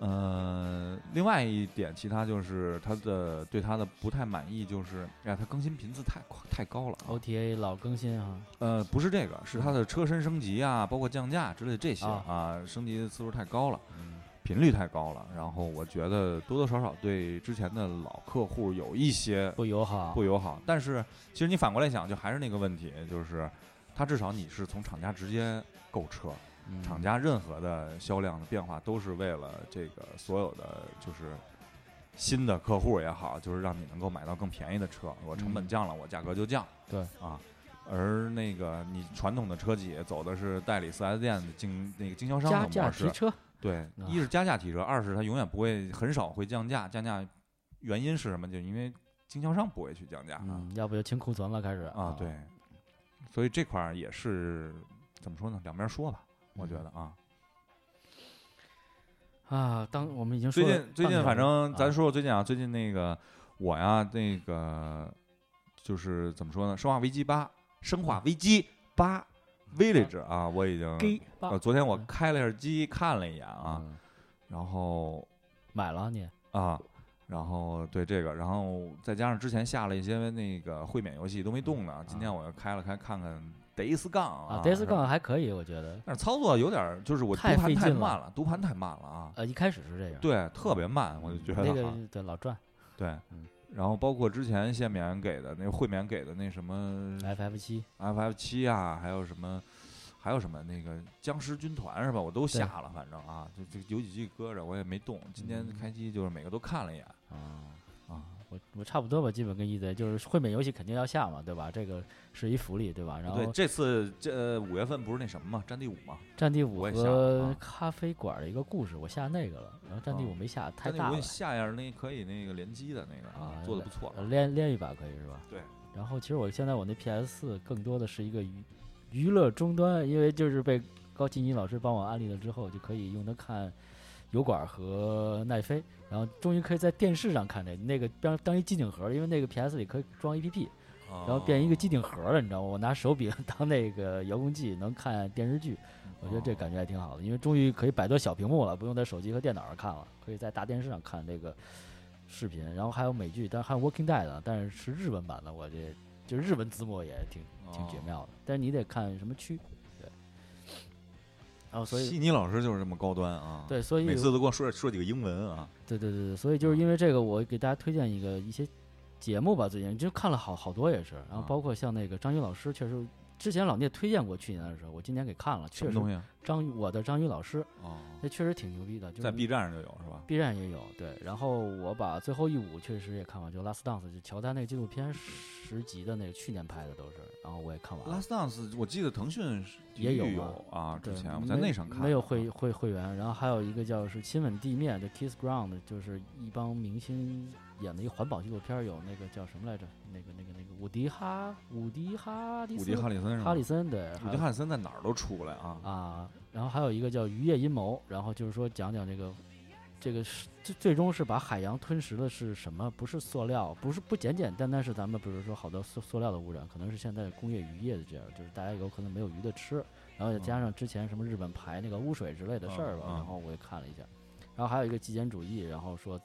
呃，另外一点，其他就是它的对它的不太满意，就是哎呀，它更新频次太快太高了啊。，OTA 老更新啊，呃，不是这个，是它的车身升级啊，包括降价之类的这些啊啊，升级的次数太高了。嗯，频率太高了，然后我觉得多多少少对之前的老客户有一些不友好，不友好。但是其实你反过来想，就还是那个问题，就是它至少你是从厂家直接购车，嗯厂家任何的销量的变化都是为了这个所有的就是新的客户也好，就是让你能够买到更便宜的车，我成本嗯降了，我价格就降。对啊。而那个你传统的车企走的是代理 4S 店的经那个经销商的模式价提，车，对，啊一是加价提车，二是它永远不会很少会降价。降价原因是什么？就因为经销商不会去降价啊。嗯，要不就清库存了，开始啊，对，所以这块儿也是怎么说呢？两边说吧，我觉嗯。得啊。啊，当我们已经最说了近最近反正咱说说最近啊，最近那个我呀，那个就是怎么说呢？《生化危机八》《生化危机八 Village》啊，我已经呃，昨天我开了一下机看了一眼啊，嗯。然后买了你。啊，然后对这个，然后再加上之前下了一些那个会免游戏都没动呢，今天我又开了开看看 Days Gone 啊啊，Days Gone 还可以，我觉得，但是操作有点儿，就是我读盘太慢了，读盘太慢了啊，呃，一开始是这样，对，特别慢，我就觉得那个啊对老转。对嗯，然后包括之前限免给的那个会免给的那什么 FF 七。FF 七啊，还有什么。还有什么那个僵尸军团是吧？我都下了，反正啊，就就有几集搁着，我也没动。今天嗯。开机就是每个都看了一眼。啊，啊，我我差不多吧，基本跟一贼就是绘本游戏肯定要下嘛，对吧？这个是一福利，对吧？然后对，这次这呃五月份不是那什么吗？战地五嘛，战地五和啊咖啡馆的一个故事，我下那个了，然后战地五哦没下，太大了战地五你。下一下那可以那个联机的那个啊做的不错。呃练练一把可以是吧？对。然后其实我现在我那 PS 四更多的是一个娱娱乐终端，因为就是被高进一老师帮我安利了之后，就可以用它看油管和奈飞，然后终于可以在电视上看这那个当当一机顶盒，因为那个 PS 里可以装 APP，然后变一个机顶盒了，你知道吗？我拿手柄 当那个遥控器，能看电视剧。我觉得这感觉还挺好的，因为终于可以摆脱小屏幕了，不用在手机和电脑上看了，可以在大电视上看这个视频。然后还有美剧，但是还有《Walking Dead》的，但是是日文版的，我这就日文字幕也挺挺绝哦妙的。但是你得看什么区，对。然后所以悉尼老师就是这么高端啊，，对，所以每次都跟我说说几个英文啊，对对对对，所以就是因为这个，我给大家推荐一个一些节目吧，最近就看了好好多也是，然后啊包括像那个张宇老师，确实之前老聂推荐过，去年的时候，我今年给看了，确实东西啊？张宇我的张宇老师，哦，那确实挺牛逼的，就是在 B 站上就有是吧？B 站也有对，然后我把最后一舞确实也看完，就《Last Dance》就乔丹那个纪录片十集的那个，去年拍的都是，然后我也看完了。Last Dance，我记得腾讯是也有有啊，之前我在那上看没有会会会员，然后还有一个叫是《亲吻地面》就《Kiss Ground》，就是一帮明星演的一个环保纪录片儿，有那个叫什么来着？那个那个那个伍迪哈伍迪哈迪伍迪·哈里森是吧？哈里森对，伍迪·哈里森在哪儿都出不来啊。啊，然后还有一个叫《渔业阴谋》，然后就是说讲讲这个，这个是最最终是把海洋吞食的是什么？不是塑料，不是不简简单单是咱们比如说好多塑塑料的污染，可能是现在工业渔业的这样，就是大家有可能没有鱼的吃，然后再加上之前什么日本排那个污水之类的事儿吧，嗯嗯然后我也看了一下，然后还有一个极简主义，然后说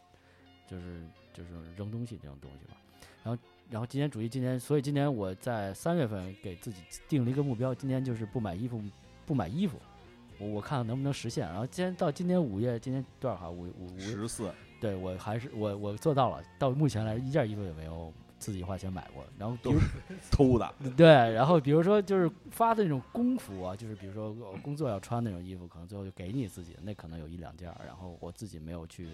就是就是扔东西这种东西吧，然后然后今年主义今年，所以今年我在三月份给自己定了一个目标，今年就是不买衣服，不买衣服。我我看看能不能实现。然后今天到今年五月，今年多少号？五五五，十四，对我还是我我做到了。到目前来，一件衣服也没有自己花钱买过。然后比如偷的，对，然后比如说就是发的那种工服啊，就是比如说工作要穿那种衣服，可能最后就给你自己的，那可能有一两件，然后我自己没有去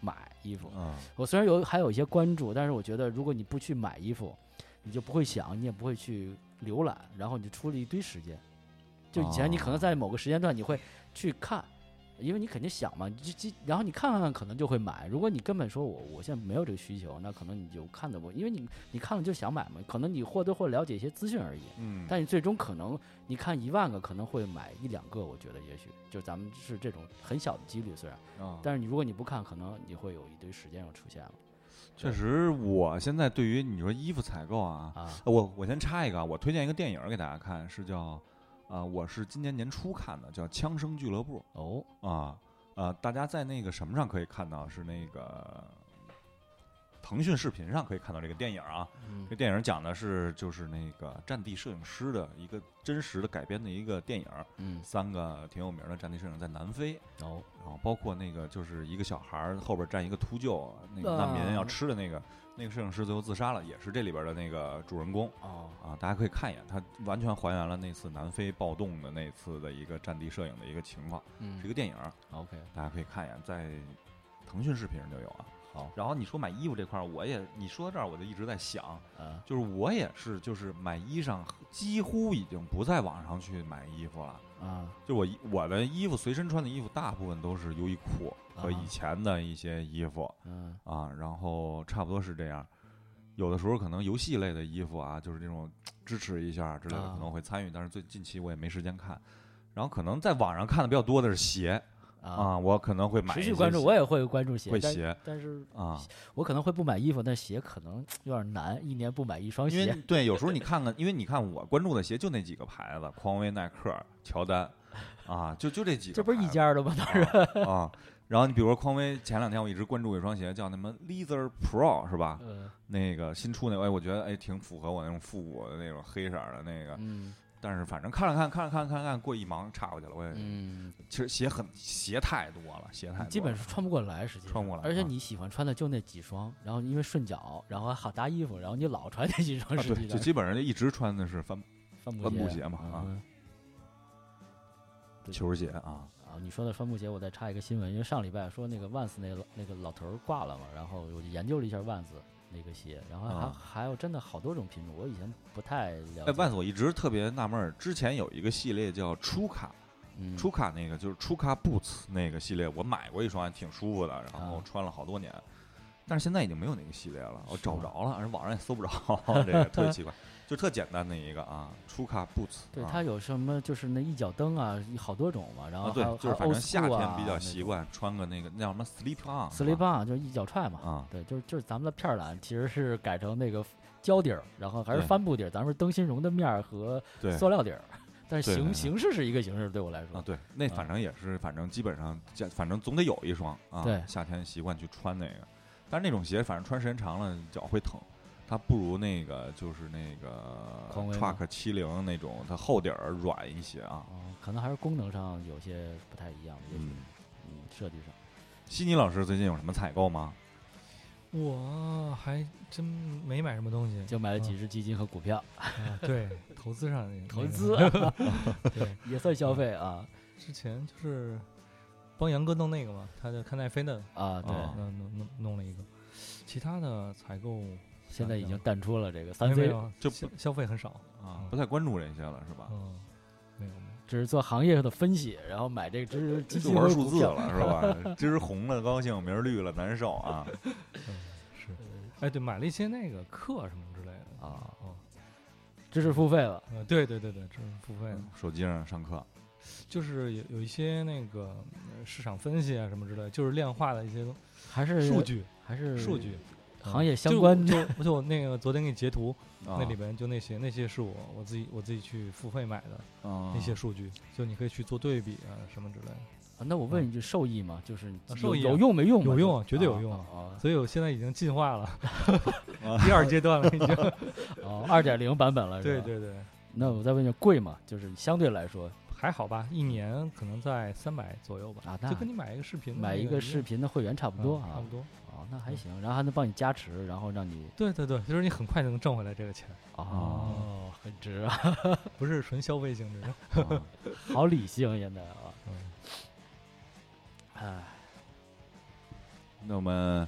买衣服。嗯，我虽然有还有一些关注，但是我觉得如果你不去买衣服，你就不会想，你也不会去浏览，然后你就出了一堆时间。就以前你可能哦在某个时间段你会去看，因为你肯定想嘛，你就就然后你看看可能就会买。如果你根本说我我现在没有这个需求，那可能你就看的不，因为你你看了就想买嘛，可能你或多或少了解一些资讯而已。嗯，但你最终可能你看一万个可能会买一两个，我觉得也许就咱们是这种很小的几率，虽然，啊但是你如果你不看，可能你会有一堆时间要出现了确实，我现在对于你说衣服采购啊，啊。我我先插一个啊，我推荐一个电影给大家看，是叫啊、我是今年年初看的，叫《枪声俱乐部。哦，》啊，呃，大家在那个什么上可以看到，是那个腾讯视频上可以看到这个电影啊。嗯。这电影讲的是就是那个战地摄影师的一个真实的改编的一个电影，嗯，三个挺有名的战地摄影在南非，哦，然后包括那个就是一个小孩儿后边站一个秃鹫，那个难民要吃的那个，那个摄影师最后自杀了，也是这里边的那个主人公。哦，啊，大家可以看一眼，他完全还原了那次南非暴动的那次的一个战地摄影的一个情况，嗯。是一个电影，，OK，大家可以看一眼，在腾讯视频上就有啊。好，然后你说买衣服这块儿，我也你说到这儿，我就一直在想，啊，就是我也是，就是买衣裳几乎已经不在网上去买衣服了。啊，就我我的衣服随身穿的衣服，大部分都是优衣库和啊以前的一些衣服。嗯，啊，然后差不多是这样。有的时候可能游戏类的衣服啊，就是这种支持一下之类的，啊可能会参与，但是最近期我也没时间看。然后可能在网上看的比较多的是鞋啊，我可能会买持续关注，我也会关注鞋，会鞋但是啊，我可能会不买衣服，但鞋可能有点难，一年不买一双因为鞋。对，有时候你看看，因为你看我关注的鞋就那几个牌子，匡威、耐克、乔丹，啊，就就这几个，这不是一家的吗？当然啊啊。然后你比如说匡威，前两天我一直关注一双鞋，叫什么 Leather Pro 是吧？嗯那个新出那个，哎，我觉得哎挺符合我那种复古的那种黑色的那个。嗯但是反正看了看，看了看，看看，过一忙岔过去了。我也嗯，其实鞋很鞋太多了，鞋太多了基本是穿不过来，实际上穿不过来啊而且你喜欢穿的就那几双，然后因为顺脚，然后还好搭衣服，然后你老穿那几双，实际上就基本上就一直穿的是帆帆布帆布鞋嘛啊嗯球鞋啊。啊，你说的帆布鞋，我再插一个新闻，因为上礼拜说那个万斯那个那个老头儿挂了嘛，然后我就研究了一下万斯，那个鞋，然后还、啊还有真的好多种品种，我以前不太了哎解。，Vans 我一直特别纳闷儿，之前有一个系列叫初卡，嗯，初卡那个就是初卡 Boots 那个系列，我买过一双，还挺舒服的，然后啊穿了好多年。但是现在已经没有那个系列了，我找不着了，而网上也搜不着，这个特别奇怪。就特简单的一个啊，初卡 Boots，对，啊它有什么就是那一脚蹬啊，好多种嘛，然后啊，对就是反正夏天比较习惯穿个那个那叫什么 slip on。slip on 就是一脚踹嘛。啊，对，就是就是咱们的片儿懒其实是改成那个胶底儿，然后还是帆布底儿，咱们是灯芯绒的面儿和塑料底儿，但是对对对形形式是一个形式，对我来说。啊，对，那反正也是，反正基本上，家反正总得有一双啊。对夏天习惯去穿那个，但是那种鞋反正穿时间长了脚会疼，它不如那个就是那个 Truck 七零那种，它厚底儿软一些啊。哦，可能还是功能上有些不太一样，也许嗯，嗯，设计上。悉尼老师最近有什么采购吗？我还真没买什么东西，就买了几只基金和股票，啊对，投资上 那个投 资对，也算消费啊之前就是帮杨哥弄那个嘛，他就看奈飞的，啊！对，哦弄弄弄弄了一个，其他的采购现在已经淡出了这个三没 C，有就消消费很少，啊，不太关注这些了是吧？嗯，没有没有，只是做行业上的分析，然后买这只基就金和玩数字了是吧？今儿红了高兴，明儿绿了难受啊。嗯是，哎对，买了一些那个课什么之类的啊，哦，知识付费了。呃对对对对，知识付费了，手机上上课就是有有一些那个呃市场分析啊什么之类的，就是量化的一些东还是数据还是数据。行业相关就就我那个昨天给你截图，啊那里边就那些那些是我我自己我自己去付费买的啊那些数据，就你可以去做对比啊什么之类的。啊那我问一句，受益吗？就是有受益啊有用没用？有用啊绝对有用啊啊所以我现在已经进化了，啊第二阶段了已经。哦，二点零版本了？对对对，那我再问一下，贵吗？就是相对来说，还好吧，一年可能在三百左右吧，啊那就跟你买一个视频买一那个一个视频的会员差不多差不。多。哦，那还行，然后还能帮你加持，然后让你对对对，就是你很快就能挣回来这个钱，哦，很值啊，不是纯消费性质的。啊好理性现在啊，嗯，哎，那我们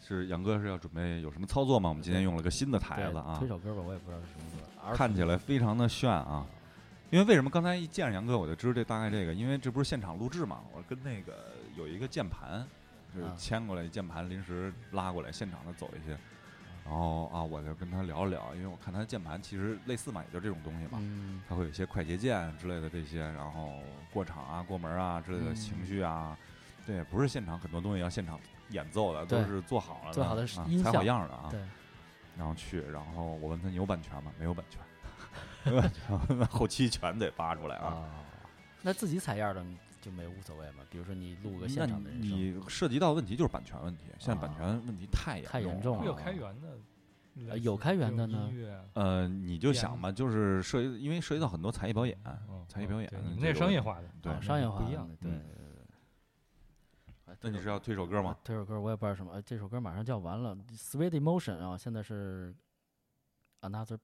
是杨哥是要准备有什么操作吗？我们今天用了个新的台子啊推，首歌吧，我也不知道是什么歌，看起来非常的炫啊。因为为什么刚才一见着杨哥我就知道这大概这个？因为这不是现场录制嘛，我跟那个有一个键盘，就是啊牵过来一键盘，临时拉过来，现场的走一些。然后啊，我就跟他聊了聊，因为我看他的键盘其实类似嘛，也就这种东西嘛。嗯，它会有一些快捷键之类的这些，然后过场啊、过门啊之类的嗯情绪啊，对，不是现场很多东西要现场演奏的，都是做好了的，做好的啊采好样的啊。对，然后去，然后我问他你有版权吗？没有版权，没 有版权，后期全得扒出来啊。啊，那自己采样的就没无所谓嘛？比如说你录个现场的人声，你涉及到的问题就是版权问题，现在版权问题太严太严重了有开源的呃有开源的呢呃，你就想吧，就是涉及，因为涉及到很多才艺表演，嗯才艺表演你们那是商业化的，对啊商业化不一样的，对嗯对对对。那你是要推首歌吗？推首歌我也不知道什么，呃这首歌马上就要完了，《Sweet Emotion》啊，现在是 Another。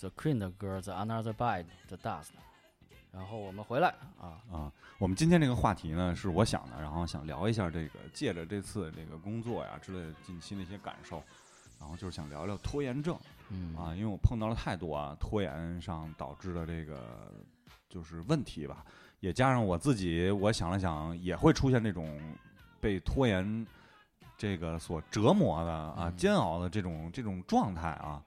The Queen 的歌《The Another Bite the Dust》，然后我们回来啊，啊，我们今天这个话题呢是我想的，然后想聊一下这个，借着这次这个工作呀之类的近期的一些感受，然后就是想聊聊拖延症。嗯啊，因为我碰到了太多啊拖延上导致的这个就是问题吧，也加上我自己，我想了想，也会出现这种被拖延这个所折磨的啊、嗯煎熬的这种这种状态啊。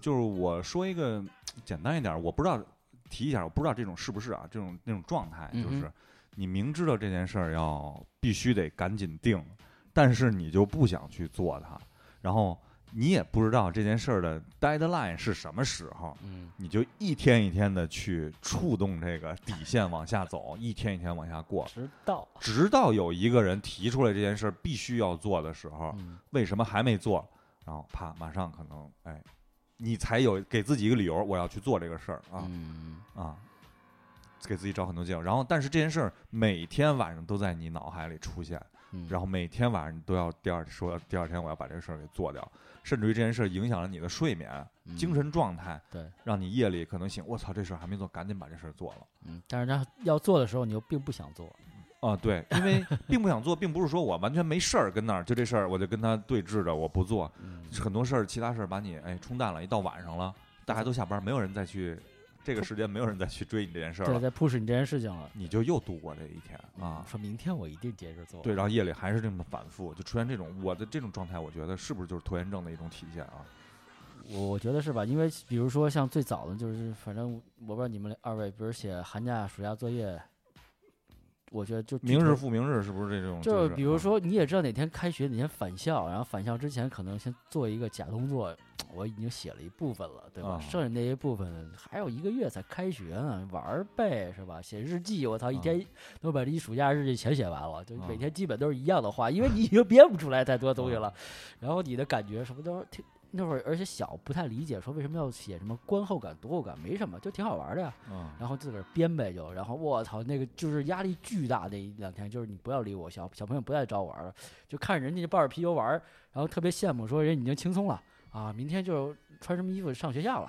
就是我说一个简单一点儿，我不知道提一下，我不知道这种是不是啊，这种那种状态，就是你明知道这件事儿要必须得赶紧定，但是你就不想去做它，然后你也不知道这件事儿的 deadline 是什么时候，嗯。你就一天一天的去触动这个底线往下走，一天一天往下过，直到，直到有一个人提出来这件事儿必须要做的时候，嗯。为什么还没做？然后啪，马上可能哎，你才有给自己一个理由，我要去做这个事儿啊、嗯啊，给自己找很多借口。然后，但是这件事儿每天晚上都在你脑海里出现，嗯，然后每天晚上你都要第二说第二天我要把这个事儿给做掉，甚至于这件事儿影响了你的睡眠、嗯精神状态，对，让你夜里可能醒，我操，这事儿还没做，赶紧把这事儿做了。嗯，但是他要做的时候，你又并不想做，啊，对，因为 并不想做，并不是说我完全没事儿跟那儿，就这事儿我就跟他对峙着，我不做，嗯很多事儿，其他事儿把你哎冲淡了。一到晚上了，大家都下班，没有人再去这个时间，没有人再去追你这件事儿对，了，在 push 你这件事情了你就又度过这一天啊嗯。说明天我一定接着做，对，然后夜里还是这么反复，就出现这种我的这种状态，我觉得是不是就是拖延症的一种体现啊？我我觉得是吧？因为比如说像最早的就是，反正我不知道你们二位，比如写寒假、暑假作业，我觉得就明日复。明日是不是这种？就比如说，你也知道哪天开学，哪天返校，然后返校之前可能先做一个假动作，我已经写了一部分了，对吧？啊剩下那一部分还有一个月才开学呢，玩儿呗，是吧？写日记，我操，一啊天都把这一暑假日记全写完了，就啊每天基本都是一样的话，因为你已经编不出来太多东西啊了，然后你的感觉什么都挺。那会儿而且小不太理解，说为什么要写什么观后感、读后感，没什么，就挺好玩的呀。嗯然后自个儿编呗就，然后我操，那个就是压力巨大那一两天，就是你不要理我，小小朋友不再找我玩了，就看人家抱着皮球玩儿，然后特别羡慕，说人已经轻松了啊，明天就穿什么衣服上学校了，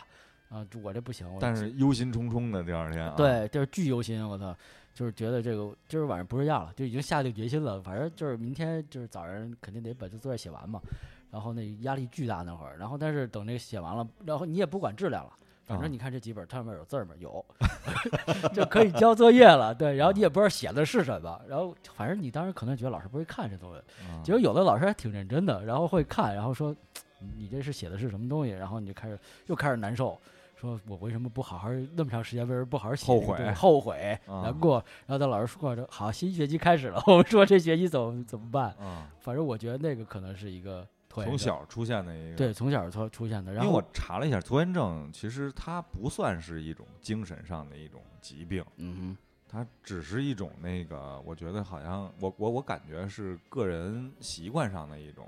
啊，我这不行，我但是忧心忡忡的第二天啊，，对，就是巨忧心，我操，就是觉得这个今儿晚上不睡觉了，就已经下定决心了，反正就是明天就是早上肯定得把这作业写完嘛，然后那压力巨大那会儿，然后但是等这个写完了，然后你也不管质量了。反啊正你看这几本上面有字儿吗？有，就可以交作业了。对，然后你也不知道写的是什么，然后反正你当时可能觉得老师不会看这东西，啊结果有的老师还挺认真的，然后会看，然后说你这是写的是什么东西，然后你就开始又开始难受，说我为什么不好好那么长时间，为什么不好好写这后悔？后悔、啊难过。然后等老师说这好，新学期开始了，我们说这学期怎么怎么办？啊，反正我觉得那个可能是一个拖延从症小出现的一个对从小出出现的，然后因为我查了一下，拖延症其实它不算是一种精神上的一种疾病，嗯它只是一种那个，我觉得好像我我我感觉是个人习惯上的一种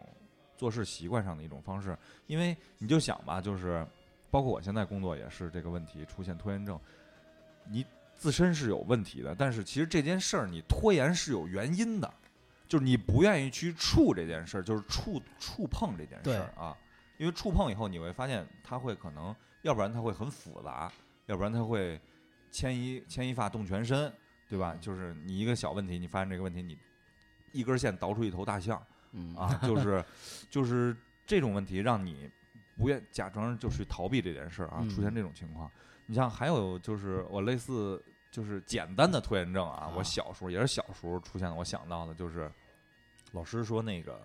做事习惯上的一种方式。因为你就想吧，就是包括我现在工作也是这个问题出现拖延症，你自身是有问题的，但是其实这件事儿你拖延是有原因的，就是你不愿意去触这件事儿，就是触触碰这件事儿啊。因为触碰以后，你会发现它会可能，要不然它会很复杂，要不然它会牵一牵一发动全身，对吧？就是你一个小问题，你发现这个问题，你一根线倒出一头大象嗯啊，就是就是这种问题让你不愿假装就去逃避这件事儿啊，出现嗯这种情况。你像还有就是我类似就是简单的拖延症啊，我啊小时候也是小时候出现的，我想到的就是老师说那个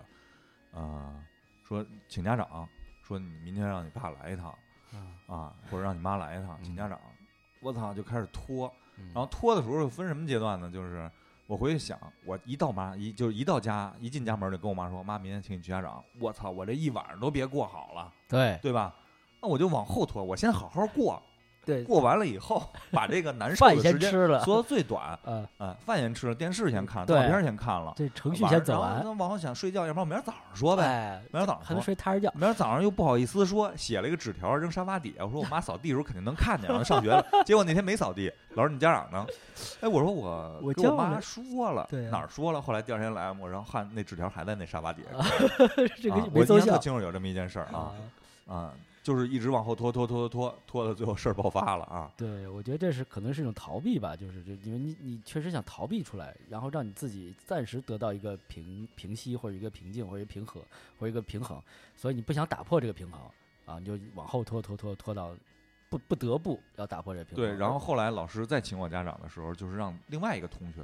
呃说请家长说你明天让你爸来一趟。啊啊，或者让你妈来一趟，请家长，我操，就开始拖，嗯。然后拖的时候又分什么阶段呢？就是我回去想，我一到妈一就是一到家一进家门就跟我妈说，妈，明天请你去家长，我操，我这一晚上都别过好了，对。对吧？那我就往后拖，我先好好过，对，过完了以后，把这个难受的时间缩到最短，嗯，啊，饭先吃了，电视先看了，对照片先看了，这程序先走完，然后那往后想睡觉，要不然我明儿早上说呗，哎，明儿早上说。还能睡踏实觉。明儿早上又不好意思说，写了一个纸条扔沙发底下，我说我妈扫地的时候肯定能看见，然后上学了。结果那天没扫地，老师你家长呢？哎，我说我我跟我妈说了，哪儿说了？后来第二天来，我然后看那纸条还在那沙发底下。这个啊我印没奏效象特清楚有这么一件事儿啊啊，就是一直往后拖拖拖拖拖拖到最后事儿爆发了啊。对，我觉得这是可能是一种逃避吧，就是这，因为你你确实想逃避出来，然后让你自己暂时得到一个平平息或者一个平静或者一个平和或者一个平衡，所以你不想打破这个平衡，啊，你就往后拖拖拖拖到不不得不要打破这平衡。对，然后后来老师再请我家长的时候，就是让另外一个同学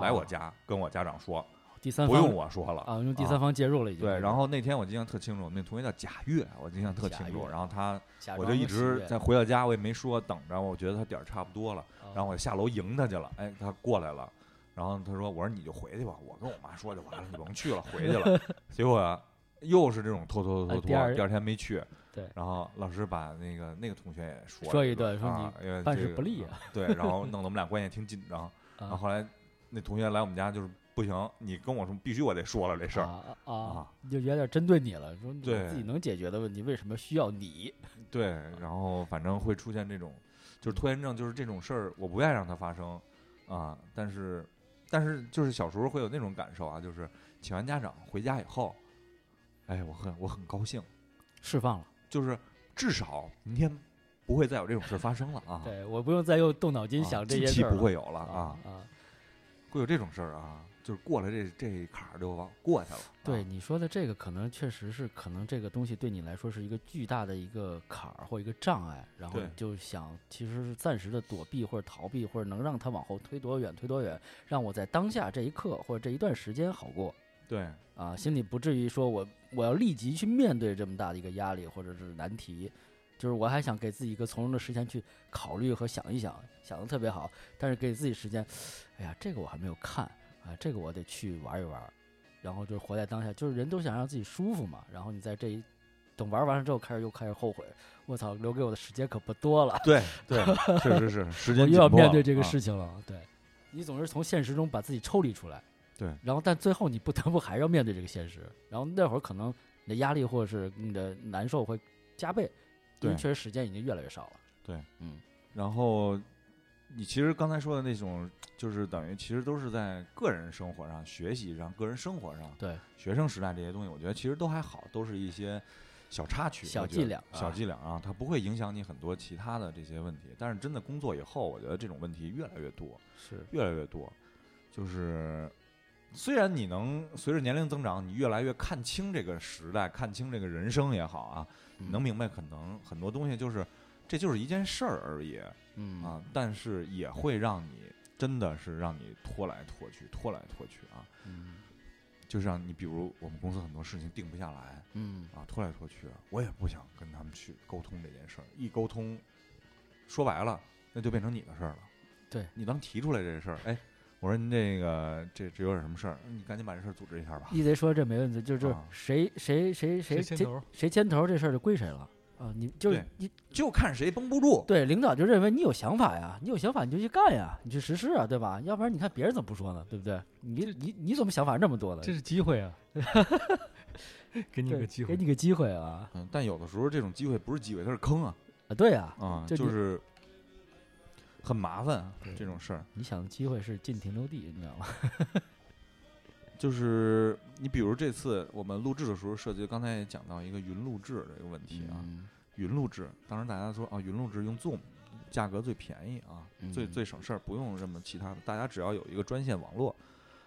来我家跟我家长说，第三方不用我说了啊，用第三方介入了已经。对，然后那天我印象特清楚，那同学叫贾跃，我印象特清楚。然后他，我就一直在回到家，我也没说，等着。我觉得他点儿差不多了，啊然后我就下楼迎他去了。哎，他过来了，然后他说：“我说你就回去吧，我跟我妈说就完了，你甭去了，回去了。”结果啊又是这种拖拖拖拖拖，哎第二天没去。对然后老师把那个那个同学也说说一顿说啊因为办这个事不力啊。对，然后弄得我们俩关系也挺紧张。然后啊后来那同学来我们家就是不行，你跟我说必须我得说了这事儿。啊啊啊，就有点针对你了，说你对自己能解决的问题，为什么需要你？对，然后反正会出现这种，就是拖延症，就是这种事儿，我不愿意让它发生啊。但是，但是就是小时候会有那种感受啊，就是请完家长回家以后，哎，我很我很高兴，释放了，就是至少明天不会再有这种事儿发生了啊。对我不用再用动脑筋啊想这些事儿了不会有了啊啊，啊。会有这种事儿啊，就是过了这这一坎儿就往过去了。对啊你说的这个，可能确实是，可能这个东西对你来说是一个巨大的一个坎儿或一个障碍，然后你就想，其实是暂时的躲避或者逃避，或者能让它往后推多远推多远，让我在当下这一刻或者这一段时间好过对啊，心里不至于说我我要立即去面对这么大的一个压力或者是难题，就是我还想给自己一个从容的时间去考虑和想一想，想的特别好，但是给自己时间，哎呀，这个我还没有看啊，这个我得去玩一玩，然后就是活在当下，就是人都想让自己舒服嘛，然后你在这一等玩完了之后，开始又开始后悔，我操，留给我的时间可不多了，对对，确实是时间又要面对这个啊事情了，对，你总是从现实中把自己抽离出来，对然后但最后你不得不还要面对这个现实，然后那会儿可能你的压力或者是你的难受会加倍，因为确实时间已经越来越少了，对，嗯，然后你其实刚才说的那种，就是等于其实都是在个人生活上、学习上、个人生活上、对，学生时代这些东西，我觉得其实都还好，都是一些小插曲、小伎俩小啊伎俩啊，它不会影响你很多其他的这些问题。但是真的工作以后，我觉得这种问题越来越多，是，越来越多。就是虽然你能随着年龄增长，你越来越看清这个时代，看清这个人生也好啊，你能嗯明白可能很多东西就是这就是一件事儿而已。嗯啊，但是也会让你真的是让你拖来拖去，拖来拖去啊，嗯就是让你比如我们公司很多事情定不下来嗯啊，拖来拖去，我也不想跟他们去沟通这件事儿，一沟通，说白了那就变成你的事儿了。对你当提出来这事儿，哎，我说您这个这这有点什么事儿，你赶紧把这事儿组织一下吧。一贼说这没问题，就是啊谁谁谁谁谁谁牵头？谁牵头这事儿就归谁了啊！你就对你就看谁绷不住。对领导就认为你有想法呀，你有想法你就去干呀，你去实施啊，对吧？要不然你看别人怎么不说呢？对不对？你你你怎么想法那么多呢？这是机会啊，给你对个机会给。你个机会啊嗯，但有的时候这种机会不是机会，它是坑啊啊！对呀，啊，这你就是很麻烦啊对这种事儿。你想的机会是进停留地，你知道吗？就是你比如这次我们录制的时候涉及，刚才也讲到一个云录制这个问题啊，嗯云录制，当时大家说啊，云录制用 Zoom，价格最便宜啊，最嗯最省事儿，不用什么其他的，大家只要有一个专线网络，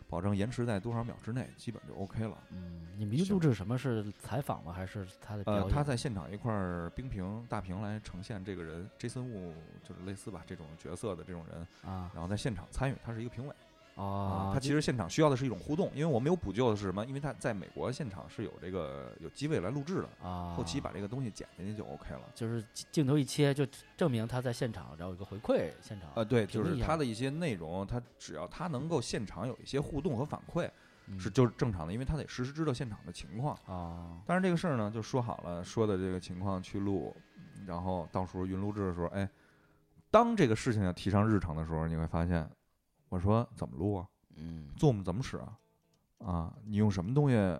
保证延迟在多少秒之内，基本就 OK 了。嗯，你们一行录制什么是采访吗？还是他的呃，他在现场一块儿冰屏大屏来呈现这个人，Jason Wu 就是类似吧这种角色的这种人，啊然后在现场参与，他是一个评委。哦，他其实现场需要的是一种互动，因为我们有补救的是什么？因为他在美国现场是有这个有机位来录制的，啊，后期把这个东西剪进去就 OK 了。就是镜镜头一切，就证明他在现场，然后有个回馈现场呃，对，就是他的一些内容，他只要他能够现场有一些互动和反馈，嗯是就是正常的，因为他得实时知道现场的情况。啊，但是这个事儿呢，就说好了，说的这个情况去录，然后到时候云录制的时候，哎，当这个事情要提上日程的时候，你会发现，我说怎么录啊嗯，？Zoom 怎么使啊？啊，你用什么东西？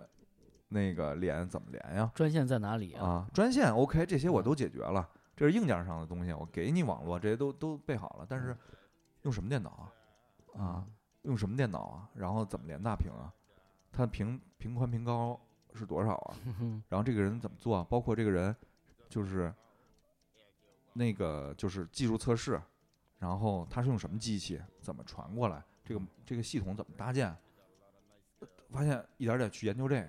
那个连怎么连呀？专线在哪里啊？啊，专线 OK，这些我嗯都解决了，这是硬件上的东西，我给你网络，这些都都备好了。但是用什么电脑啊？啊，用什么电脑啊？然后怎么连大屏啊？它屏屏宽屏高是多少啊？然后这个人怎么做啊？包括这个人就是那个就是技术测试，然后他是用什么机器，怎么传过来？这个这个系统怎么搭建？发现一点点去研究这个。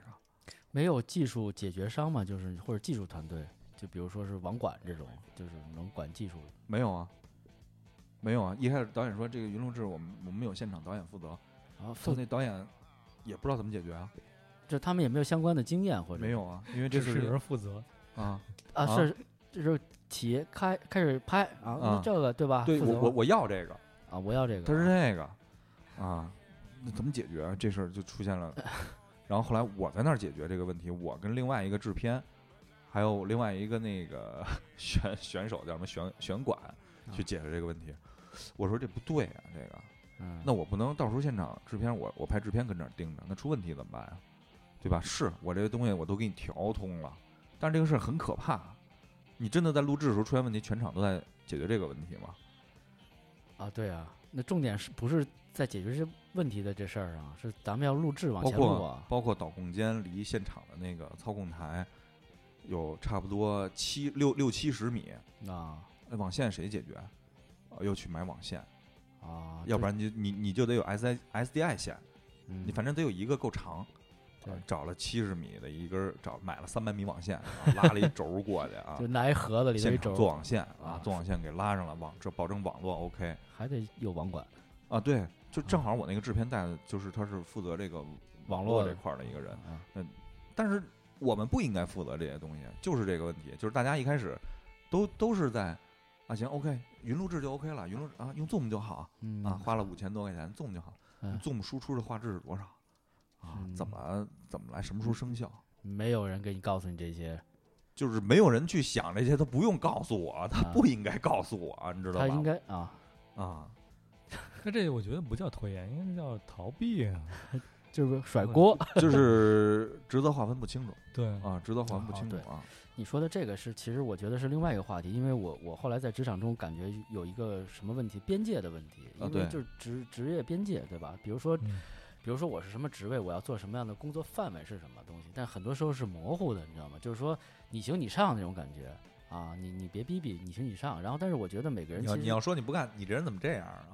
没有技术解决商嘛，就是或者技术团队，就比如说是网管这种，就是能管技术的。没有啊，没有啊。一开始导演说这个云录制我们我们有现场导演负责，然后就那导演也不知道怎么解决啊。就他们也没有相关的经验或者没有啊，因为这这是有人负责，啊，啊，啊是就是企业开开始拍啊，这个对吧？对负责我我我要这个，啊，我要这个，他是这个啊，那怎么解决啊？这事儿就出现了。然后后来我在那儿解决这个问题，我跟另外一个制片，还有另外一个那个 选选手叫什么选选管去解决这个问题。我说这不对啊，这个嗯，那我不能到时候现场制片我我派制片跟这儿盯着，那出问题怎么办呀？对吧？是我这些东西我都给你调通了，但是这个事儿很可怕。你真的在录制的时候出现问题，全场都在解决这个问题吗？啊，对啊，那重点是不是在解决这问题的这事儿上？是咱们要录制往包前录括啊。包括导控间离现场的那个操控台有差不多七六六七十米，啊那网线谁解决？啊又去买网线，啊，要不然然你你你就得有 S I S D I 线，嗯你反正得有一个够长。找了七十米的一根儿，找买了三百米网线，啊拉了一轴儿过去啊。就，拿一盒子里头一轴，做网线啊啊，做网线给拉上了，网这保证网络 OK 还得有网管，啊，对，就正好我那个制片带的就是他是负责这个网络络这块儿的一个人，啊。但是我们不应该负责这些东西，就是这个问题，就是大家一开始都都是在啊行 OK 云录制就 OK 了，云录啊用 Zoom 就好嗯啊，花了五千多块钱 Zoom 就好嗯，Zoom 输出的画质是多少啊？嗯怎么怎么来，什么时候生效？没有人给你告诉你这些，就是没有人去想这些，他不用告诉我，他啊不应该告诉我，你知道吧？他应该啊，啊，那这我觉得不叫拖延，应该是叫逃避啊。就是 甩锅。就是职责划分不清楚对，啊，职责划分不清楚啊。你说的这个是，其实我觉得是另外一个话题，因为我我后来在职场中感觉有一个什么问题，边界的问题，啊对因为就是职职业边界，对吧？比如说，嗯比如说我是什么职位，我要做什么样的工作范围是什么东西，但很多时候是模糊的，你知道吗？就是说你行你上那种感觉啊，你你别逼逼，你行你上。然后，但是我觉得每个人你要你要说你不干，你这人怎么这样啊？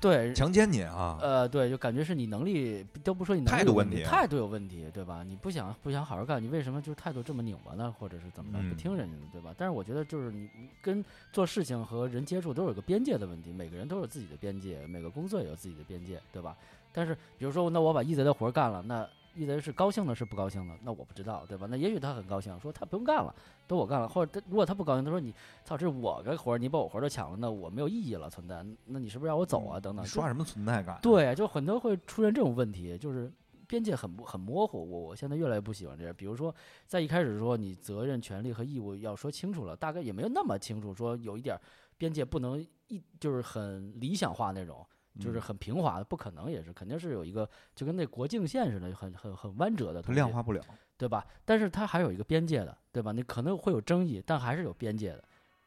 对强奸你啊！呃，对，就感觉是你能力都不说你能力态度有问问题啊态度有问题，对吧？你不想不想好好干，你为什么就态度这么拧巴呢？或者是怎么着不嗯听人家的，对吧？但是我觉得就是你你跟做事情和人接触都有个边界的问题，每个人都有自己的边界，每个工作也有自己的边界，对吧？但是比如说，那我把一贼的活儿干了，那一贼是高兴的，是不高兴的？那我不知道，对吧？那也许他很高兴，说他不用干了，都我干了，或者他如果他不高兴，他说你操，这是我的活儿，你把我活儿都抢了，那我没有意义了，存在，那你是不是让我走啊？等等，你刷什么存在感？，对，就很多会出现这种问题，就是边界很不很模糊。我我现在越来越不喜欢这样。比如说，在一开始说你责任、权利和义务要说清楚了，大概也没有那么清楚，说有一点儿边界不能一就是很理想化那种，就是嗯很平滑的，不可能也是肯定是有一个就跟那国境线似的，很很很弯折的它东西，量化不了。对吧？但是它还有一个边界的，对吧？你可能会有争议，但还是有边界的。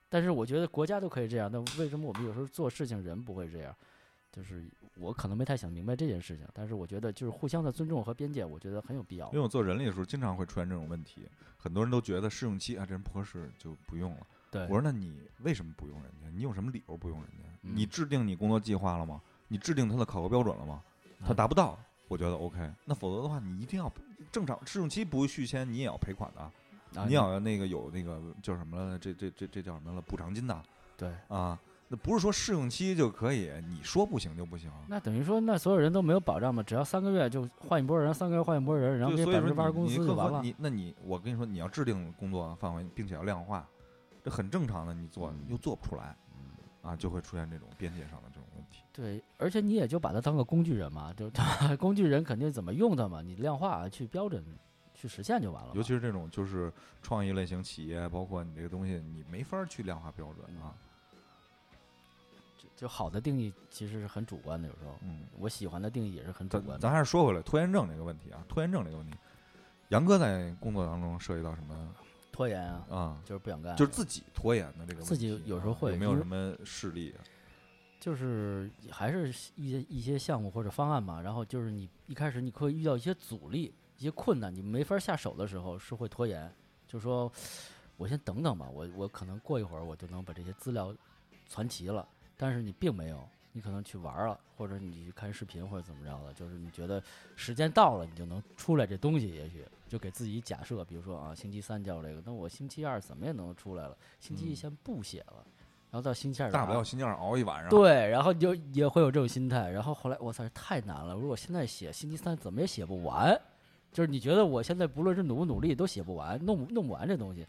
但是我觉得国家都可以这样，那为什么我们有时候做事情人不会这样？就是我可能没太想明白这件事情，但是我觉得就是互相的尊重和边界，我觉得很有必要因为。我做人力的时候，经常会出现这种问题。很多人都觉得试用期啊，这人不合适就不用了。对我，说那你为什么不用人家？你有什么理由不用人家？嗯你制定你工作计划了吗？你制定他的考核标准了吗？他嗯达不到，我觉得 OK。那否则的话，你一定要正常试用期不续签，你也要赔款的。啊你要那个有那个叫什么了？这这这这叫什么了？补偿金的对，啊。那不是说试用期就可以，你说不行就不行。那等于说那所有人都没有保障嘛？只要三个月就换一波人，三个月换一波人，然后就所以说这百分之八十你公你客户司就完了。你那你我跟你说，你要制定工作范围，并且要量化，这很正常的。你做嗯又做不出来，啊，就会出现这种边界上的。对，而且你也就把它当个工具人嘛，就工具人肯定怎么用它嘛，你量化去标准去实现就完了。尤其是这种就是创意类型企业，包括你这个东西，你没法儿去量化标准啊。就就好的定义其实是很主观的，有时候嗯，我喜欢的定义也是很主观的。咱还是说回来拖延症这个问题啊，拖延症这个问题，杨哥在工作当中涉及到什么拖延啊，啊？就是不想干，就是自己拖延的这个问题，自己有时候会有没有什么事例啊？就是还是一些一些项目或者方案嘛，然后就是你一开始你会遇到一些阻力、一些困难，你没法下手的时候是会拖延，就说我先等等吧，我我可能过一会儿我就能把这些资料传齐了，但是你并没有，你可能去玩了，或者你去看视频或者怎么着的，就是你觉得时间到了，你就能出来这东西，也许就给自己假设，比如说啊，星期三交这个，那我星期二怎么也能出来了，星期一嗯。先不写了，然后到星期二大不啊了星期二熬一晚上。对，然后你就也会有这种心态，然后后来我操，太难了！如果现在写星期三怎么也写不完，就是你觉得我现在不论是努不努力都写不完，弄不弄不完这东西，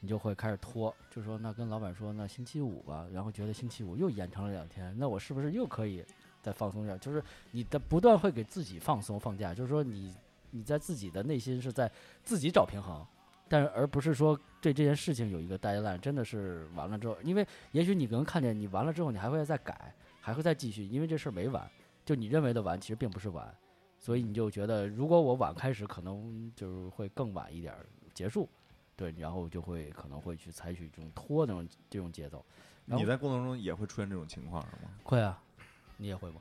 你就会开始拖，就说那跟老板说那星期五吧，然后觉得星期五又延长了两天，那我是不是又可以再放松一下？就是你的不断会给自己放松放假，就是说你你在自己的内心是在自己找平衡。但是而不是说对这件事情有一个 deadline，真的是完了之后，因为也许你能看见你完了之后，你还会再改，还会再继续，因为这事儿没完，就你认为的完，其实并不是完，所以你就觉得如果我晚开始，可能就是会更晚一点结束，对，然后就会可能会去采取这种拖那种这种节奏。你在过程中也会出现这种情况是吗？会啊，你也会吗？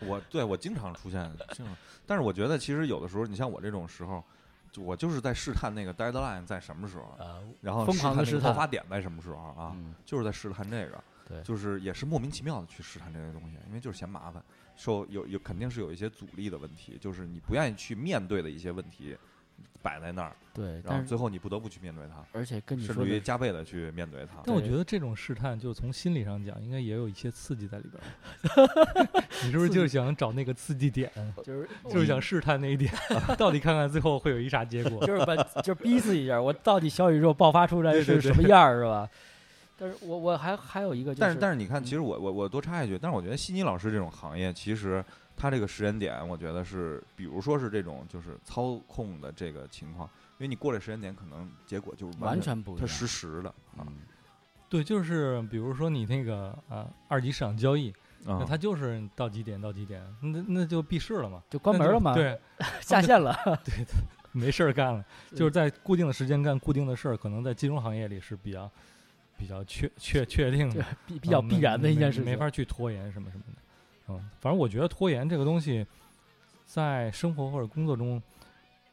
我对我经常出现，经常，但是我觉得其实有的时候，你像我这种时候，就我就是在试探那个 deadline 在什么时候，呃，然后疯狂的试探那个爆试探发点在什么时候啊，嗯，就是在试探这个，对。就是也是莫名其妙的去试探这些东西，因为就是嫌麻烦，受有有肯定是有一些阻力的问题，就是你不愿意去面对的一些问题摆在那儿，对，然但是后最后你不得不去面对它，而且跟你甚至于，加倍的去面对它。但我觉得这种试探，就从心理上讲，应该也有一些刺激在里边儿。你是不是就是想找那个刺激点，就是就是想试探那一点，到底看看最后会有一啥结果？就是把就是逼自己一下，我到底小宇宙爆发出来是什么样儿是吧？但是我我还还有一个，就但是但是你嗯看，其实我我我多插一句，但是我觉得悉尼老师这种行业，其实他这个时间点，我觉得是，比如说是这种就是操控的这个情况，因为你过了时间点，可能结果就是完全全不一样。它实时的啊嗯，对，就是比如说你那个啊二级市场交易，啊那它就是到几点到几点，那那就闭市了嘛，就关门了嘛，对，下线了。对没事儿干了，对就是在固定的时间干固定的事儿，可能在金融行业里是比较比较确确确定的，比比较嗯必然的一没件事情，没法去拖延什么什么的。嗯，反正我觉得拖延这个东西，在生活或者工作中，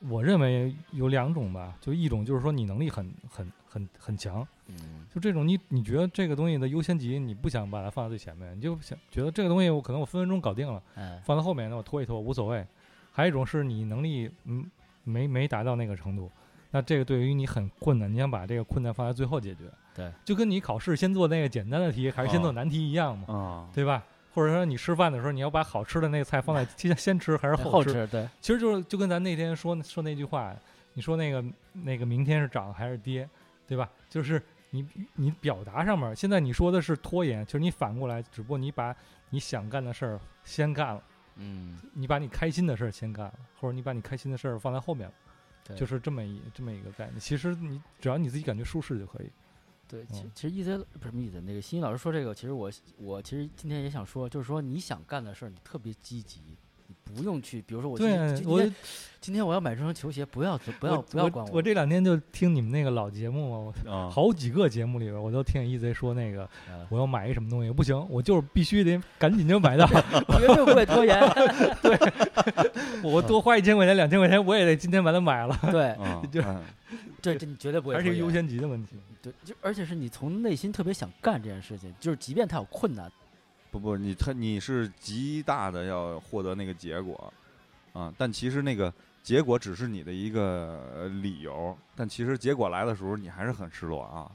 我认为有两种吧，就一种就是说你能力很很很很强，嗯，就这种你你觉得这个东西的优先级你不想把它放在最前面，你就想觉得这个东西我可能我分分钟搞定了，嗯，放在后面那我拖一拖无所谓。还有一种是你能力嗯没没达到那个程度，那这个对于你很困难，你想把这个困难放在最后解决。对，就跟你考试先做那个简单的题还是先做哦难题一样嘛，啊，对吧？或者说你吃饭的时候，你要把好吃的那个菜放在 先先吃还是后后吃？对，其实就是就跟咱那天说说那句话，你说那个那个明天是涨还是跌，对吧？就是你你表达上面，现在你说的是拖延，就是你反过来，只不过你把你想干的事儿先干了，嗯，你把你开心的事儿先干了，或者你把你开心的事儿放在后面了，对就是这么一这么一个概念。其实你只要你自己感觉舒适就可以。对，其实其实意思不是什么意思，那个欣欣老师说这个，其实我我其实今天也想说，就是说你想干的事儿，你特别积极，你不用去，比如说我今天我今天我要买这双球鞋，不要不要不要管我。我这两天就听你们那个老节目嘛，好几个节目里边我都听 EZ 说那个呃我要买一什么东西，不行，我就是必须得赶紧就买到，绝对不会拖延，对。我多花一千块钱、两千块钱，我也得今天把它买了，对。这你绝对不会拖延。还是优先级的问题。对，就而且是你从内心特别想干这件事情，就是即便它有困难，不不，你他你是极大的要获得那个结果啊，但其实那个结果只是你的一个呃理由，但其实结果来的时候，你还是很失落啊。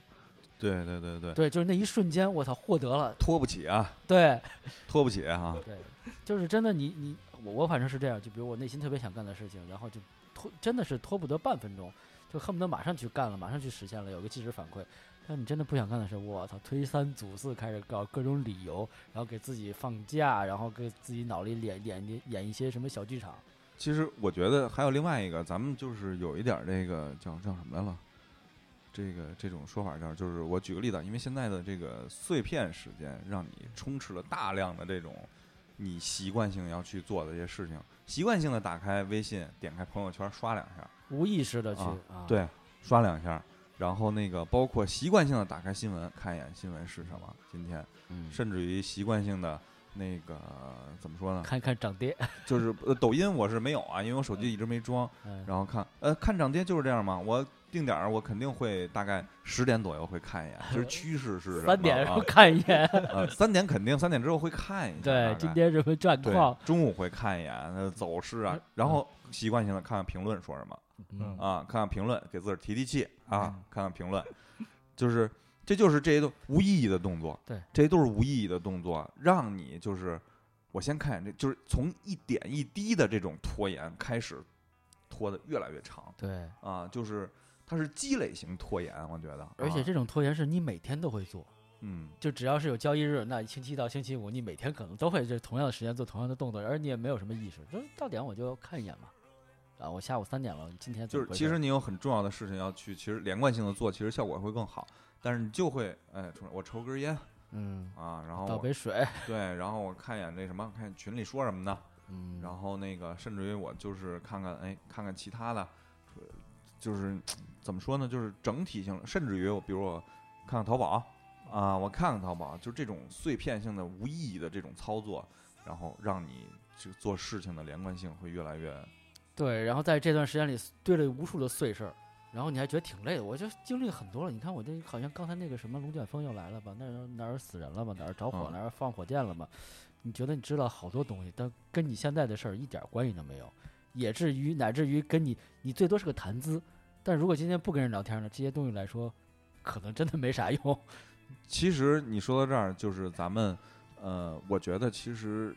对对对对，对，就是那一瞬间，我操，获得了，拖不起啊，对拖不起啊。对，就是真的你你我我反正是这样，就比如我内心特别想干的事情，然后就拖真的是拖不得半分钟，就恨不得马上去干了，马上去实现了，有个即时反馈。但你真的不想干的事，我操，推三阻四，开始搞各种理由，然后给自己放假，然后给自己脑里演演演演一些什么小剧场。其实我觉得还有另外一个，咱们就是有一点儿这个叫叫什么来了？这个这种说法叫，就是我举个例子，因为现在的这个碎片时间，让你充斥了大量的这种你习惯性要去做的这些事情，习惯性的打开微信，点开朋友圈刷两下，无意识的去对，刷两下，然后那个包括习惯性的打开新闻，看一眼新闻是什么，今天，嗯，甚至于习惯性的那个怎么说呢？看一看涨跌，就是呃，抖音我是没有啊，因为我手机一直没装。嗯，然后看，呃，看涨跌就是这样嘛。我定点儿我肯定会大概十点左右会看一眼，其实趋势是什么三点的时候啊看一眼，呃，三点肯定，三点之后会看一下，对，今天什么战对况，中午会看一眼那走势啊嗯，然后习惯性的看看评论说什么嗯。啊，看看评论给自个儿提提气啊嗯，看看评论，就是这就是这些都无意义的动作，对，这些都是无意义的动作，让你就是我先看这，就是从一点一滴的这种拖延开始拖得越来越长对，啊，就是它是积累型拖延，我觉得，啊而且这种拖延是你每天都会做，嗯。就只要是有交易日，那星期一到星期五，你每天可能都会这同样的时间做同样的动作，而你也没有什么意识，就是到点我就看一眼嘛。啊，我下午三点了，今天怎就是其实你有很重要的事情要去，其实连贯性的做，其实效果会更好。但是你就会哎，我抽根烟嗯，啊，然后我倒杯水，对，然后我看一眼那什么，看群里说什么呢？嗯，然后那个甚至于我就是看看哎，看看其他的，呃就是怎么说呢？就是整体性，甚至于我比如我看看淘宝啊，我看看淘宝，就这种碎片性的无意义的这种操作，然后让你就做事情的连贯性会越来越对，然后在这段时间里堆了无数的碎事儿，然后你还觉得挺累的。我就经历很多了。你看我这好像刚才那个什么龙卷风又来了吧？那儿哪儿死人了吧？哪儿着火？嗯哪儿放火箭了吧？你觉得你知道好多东西，但跟你现在的事儿一点儿关系都没有，也至于乃至于跟你你最多是个谈资。但如果今天不跟人聊天呢，这些东西来说，可能真的没啥用。其实你说到这儿，就是咱们，呃，我觉得其实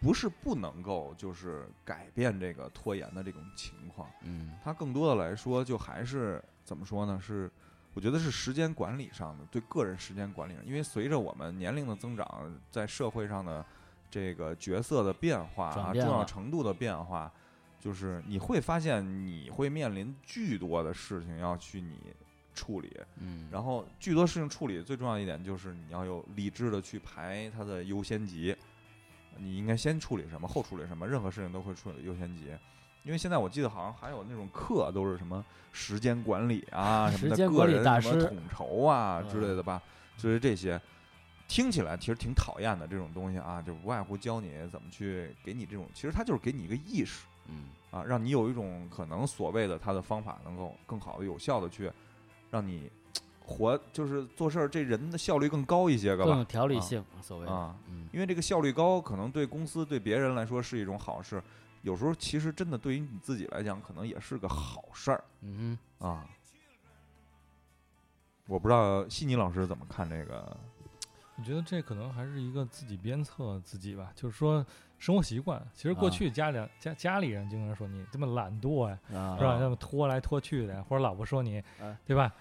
不是不能够就是改变这个拖延的这种情况，嗯它更多的来说就还是怎么说呢？是我觉得是时间管理上的对个人时间管理上，因为随着我们年龄的增长，在社会上的这个角色的变化啊，重要程度的变化，就是你会发现你会面临巨多的事情要去你处理。嗯，然后巨多事情处理最重要一点就是你要有理智的去排它的优先级，你应该先处理什么，后处理什么，任何事情都会处理优先级。因为现在我记得好像还有那种课都是什么时间管理啊 什么的，个人什么统筹啊嗯之类的吧，就是这些。听起来其实挺讨厌的这种东西啊，就无外乎教你怎么去给你这种，其实它就是给你一个意识，嗯啊，让你有一种可能所谓的它的方法能够更好的、有效的去让你活，就是做事儿这人的效率更高一些个更有条理性，所谓啊，嗯因为这个效率高，可能对公司对别人来说是一种好事，有时候其实真的对于你自己来讲，可能也是个好事儿嗯啊。我不知道悉尼老师怎么看这个？我觉得这可能还是一个自己鞭策自己吧，就是说生活习惯。其实过啊去家里、家家里人经常说你这么懒惰呀、是吧？那么拖来拖去的，或者老婆说你，哎对吧？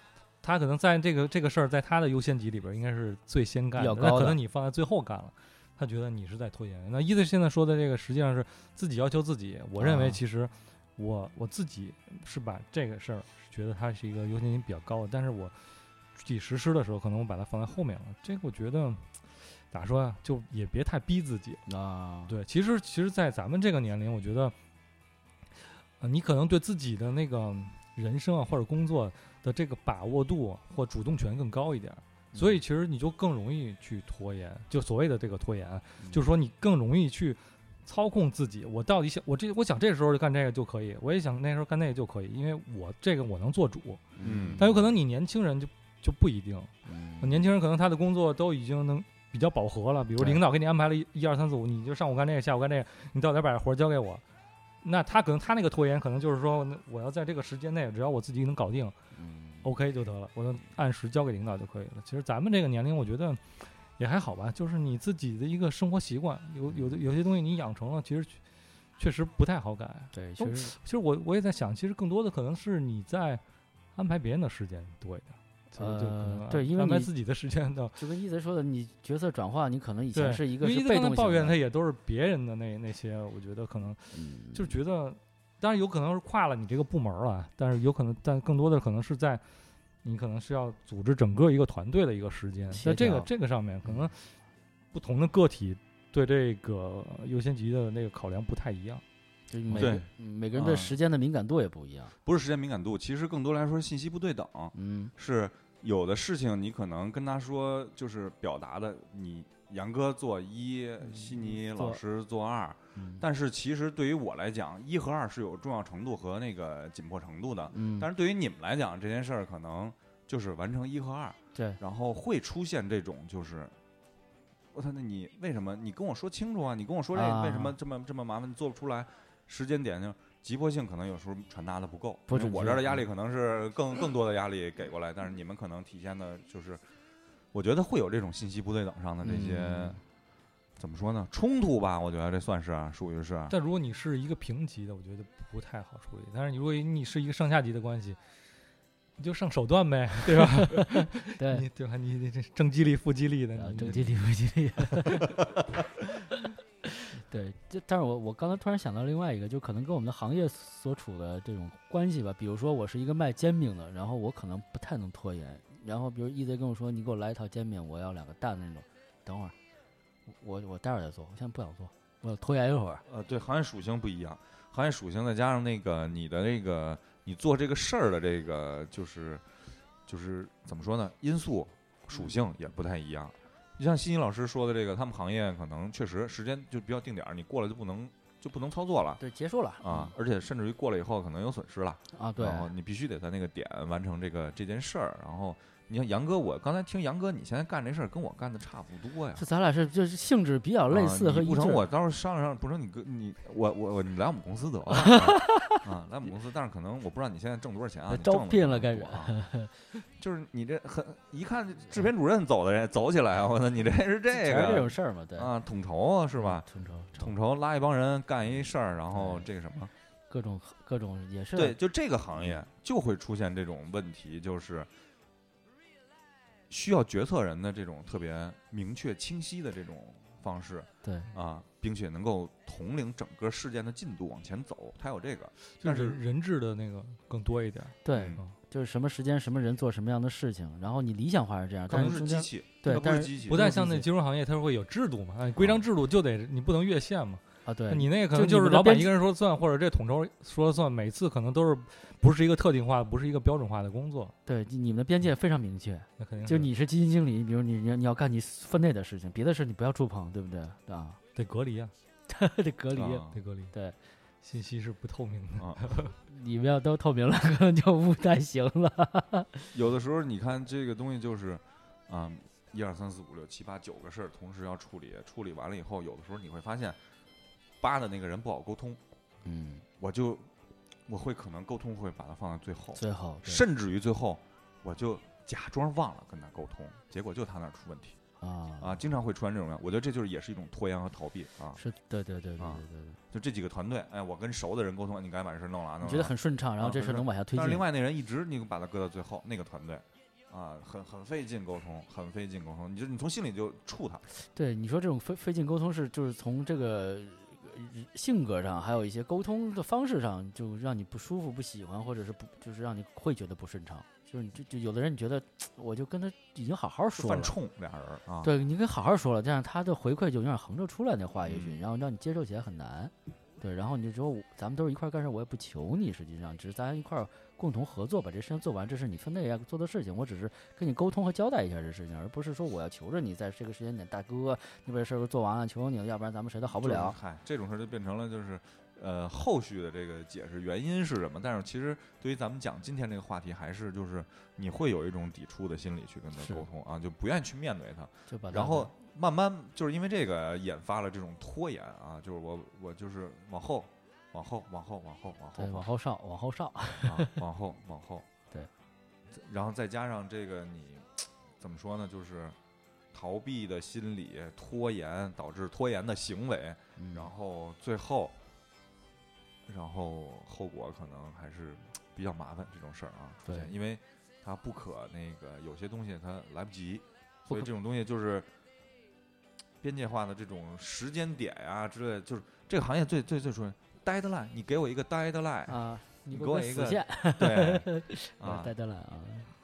他可能在这个这个事儿，在他的优先级里边儿应该是最先干的，那可能你放在最后干了，他觉得你是在拖延。那伊子现在说的这个，实际上是自己要求自己。我认为啊其实我我自己是把这个事儿觉得它是一个优先级比较高的，但是我具体实施的时候，可能我把它放在后面了。这个我觉得咋说呀、就也别太逼自己。啊，对，其实其实，在咱们这个年龄，我觉得，呃，你可能对自己的那个人生啊或者工作的这个把握度或主动权更高一点儿，所以其实你就更容易去拖延，就所谓的这个拖延，嗯就是说你更容易去操控自己。我到底想我这我想这时候就干这个就可以，我也想那时候干那个就可以，因为我这个我能做主。嗯但有可能你年轻人就就不一定，嗯年轻人可能他的工作都已经能比较饱和了，比如领导给你安排了一一二三四五，你就上午干这个，下午干这个，你到点儿把活儿交给我。那他可能他那个拖延，可能就是说，我要在这个时间内，只要我自己能搞定嗯，OK 就得了，我就按时交给领导就可以了。其实咱们这个年龄，我觉得也还好吧，就是你自己的一个生活习惯，有有的有些东西你养成了，其实确确实不太好改。对，都确实其实我我也在想，其实更多的可能是你在安排别人的时间多一点，呃对因为你安排自己的时间的。就跟一泽说的，你角色转换，你可能以，前是一个被动型一直刚才抱怨他也都是别人的那那些，我觉得可能嗯就是觉得，当然有可能是跨了你这个部门了，但是有可能，但更多的可能是在你可能是要组织整个一个团队的一个时间，在这个这个上面，可嗯能不同的个体对这个优先级的那个考量不太一样。就每个嗯每个人对啊时间的敏感度也不一样。不是时间敏感度，其实更多来说是信息不对等。嗯是有的事情你可能跟他说，就是表达的你杨哥做一，悉尼老师做二，嗯但是其实对于我来讲，一和二是有重要程度和那个紧迫程度的。嗯，但是对于你们来讲，这件事儿可能就是完成一和二，对，然后会出现这种就是，我操，那你为什么？你跟我说清楚啊！你跟我说这啊为什么这么这么麻烦，你做不出来？时间点就急迫性可能有时候传达的不够，不准确因为我这儿的压嗯力可能是更更多的压力给过来，但是你们可能体现的就是，我觉得会有这种信息不对等上的这些。嗯怎么说呢？冲突吧，我觉得这算是啊属于是。但如果你是一个平级的，我觉得不太好处理。但是如果你是一个上下级的关系，你就上手段呗，对吧？对，你对吧？你你这正激励、负激励的，正激励负激励。对，这但是我我刚才突然想到另外一个，就可能跟我们的行业所处的这种关系吧。比如说我是一个卖煎饼的，然后我可能不太能拖延。然后比如 EZ 跟我说，你给我来一套煎饼，我要两个蛋那种。等会儿，我我待会儿再做，我现在不想做，我要拖延一会儿。呃，对，行业属性不一样，行业属性再加上那个你的那个你做这个事儿的这个就是就是怎么说呢？因素属性也不太一样。就像欣欣老师说的这个，他们行业可能确实时间就比较定点儿，你过了就不能就不能操作了对，结束了啊，而且甚至于过了以后可能有损失了，啊，对，然后你必须得在那个点完成这个这件事儿。然后你看杨哥，我刚才听杨哥你现在干这事儿跟我干的差不多呀，这咱俩是就是性质比较类啊似和一不成，我到时候商量商量，不成你跟你我我我你来我们公司得了 啊啊，来我们公司，但是可能我不知道你现在挣多少钱啊？招聘了开始啊 就是你这很一看制片主任走的人走起来啊，我操，你这是这个这种个事儿嘛，对，啊，统筹啊是吧？统筹统筹拉一帮人干一事儿，然后这个什么？各种各种也是对，就这个行业就会出现这种问题，就是需要决策人的这种特别明确清晰的这种方式对啊，并且能够统领整个事件的进度往前走，它有这个。就但是是人质的那个更多一点。对，嗯就是什么时间什么人做什么样的事情，然后你理想化是这样，可能但是是机器，对但是是机器，不太像那金融行业，它会有制度嘛，啊，规章制度就得你不能越线嘛。啊，对你那个可能就是老板一个人说了算，或者这统筹说了算，每次可能都是不是一个特定化，不是一个标准化的工作，对你们的边界非常明确，那肯定就你是基金经理，比如你你要你要干你分内的事情，别的事你不要触碰，对不对？啊，得隔离啊，得隔离，啊得隔离。对，信息是不透明的。啊，你们要都透明了，可能就不太行了。有的时候你看这个东西就是，啊，一二三四五六七八九个事儿同时要处理，处理完了以后，有的时候你会发现，八的那个人不好沟通，嗯，我就我会可能沟通会把它放在最后，最后甚至于最后我就假装忘了跟他沟通，结果就他那儿出问题啊啊，经常会出现这种样，我觉得这就是也是一种拖延和逃避啊。是，对对对对对啊对对，就这几个团队，哎，我跟熟的人沟通，你赶紧把这事儿弄了啊，弄了觉得很顺畅，然后这事能往下推进但是另。外那人一直你把他搁到最后，那个团队啊，很很费劲沟通，很费劲沟通，你就你从心里就怵他。对，你说这种费费劲沟通是就是从这个呃性格上，还有一些沟通的方式上，就让你不舒服、不喜欢，或者是不就是让你会觉得不顺畅。就是你就就有的人你觉得，我就跟他已经好好说了，犯冲俩人啊，对你跟好好说了，这样他的回馈就有点横着出来那话，也许嗯然后让你接受起来很难。对，然后你就说咱们都是一块儿干事，我也不求你，实际上只是咱一块儿共同合作把这事情做完，这是你分内要做的事情，我只是跟你沟通和交代一下这事情，而不是说我要求着你在这个时间点，大哥，你把这事儿给做完了，求求你了，要不然咱们谁都好不就是了。嗨，这种事儿就变成了就是。呃，后续的这个解释原因是什么？但是其实对于咱们讲今天这个话题，还是就是你会有一种抵触的心理去跟他沟通啊，就不愿意去面对他。就把它然后慢慢就是因为这个引发了这种拖延啊，就是我我就是往后，往后，往后，往后，往后对，往后稍，往后稍，啊，往后，往后，对，然后再加上这个你怎么说呢？就是逃避的心理、拖延导致拖延的行为，嗯。然后最后，然后后果可能还是比较麻烦这种事儿啊出现，对。因为它不可那个有些东西它来不及，所以这种东西就是边界化的这种时间点呀、之类的，就是这个行业最最最说 deadline，你给我一个 deadline，、啊，你给给我一个 对 啊。带带来啊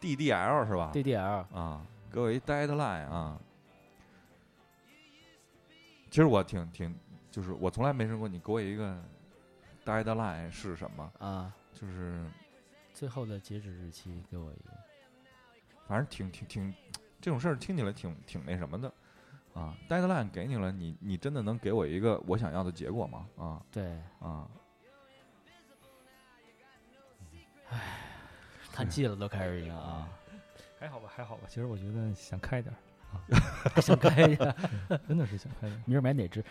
，DDL 是吧？，DDL 啊，给我一 deadline 啊。其实我挺挺，就是我从来没说过你给我一个 deadline 是什么，啊，就是最后的截止日期给我一个，反正挺挺挺，这种事儿听起来挺挺那什么的，啊，deadline 给你了，你你真的能给我一个我想要的结果吗？啊对，啊，叹气了都开始已经啊，还好吧，还好吧。其实我觉得想开点儿，想开一点，真的是想开点儿。明儿买哪只？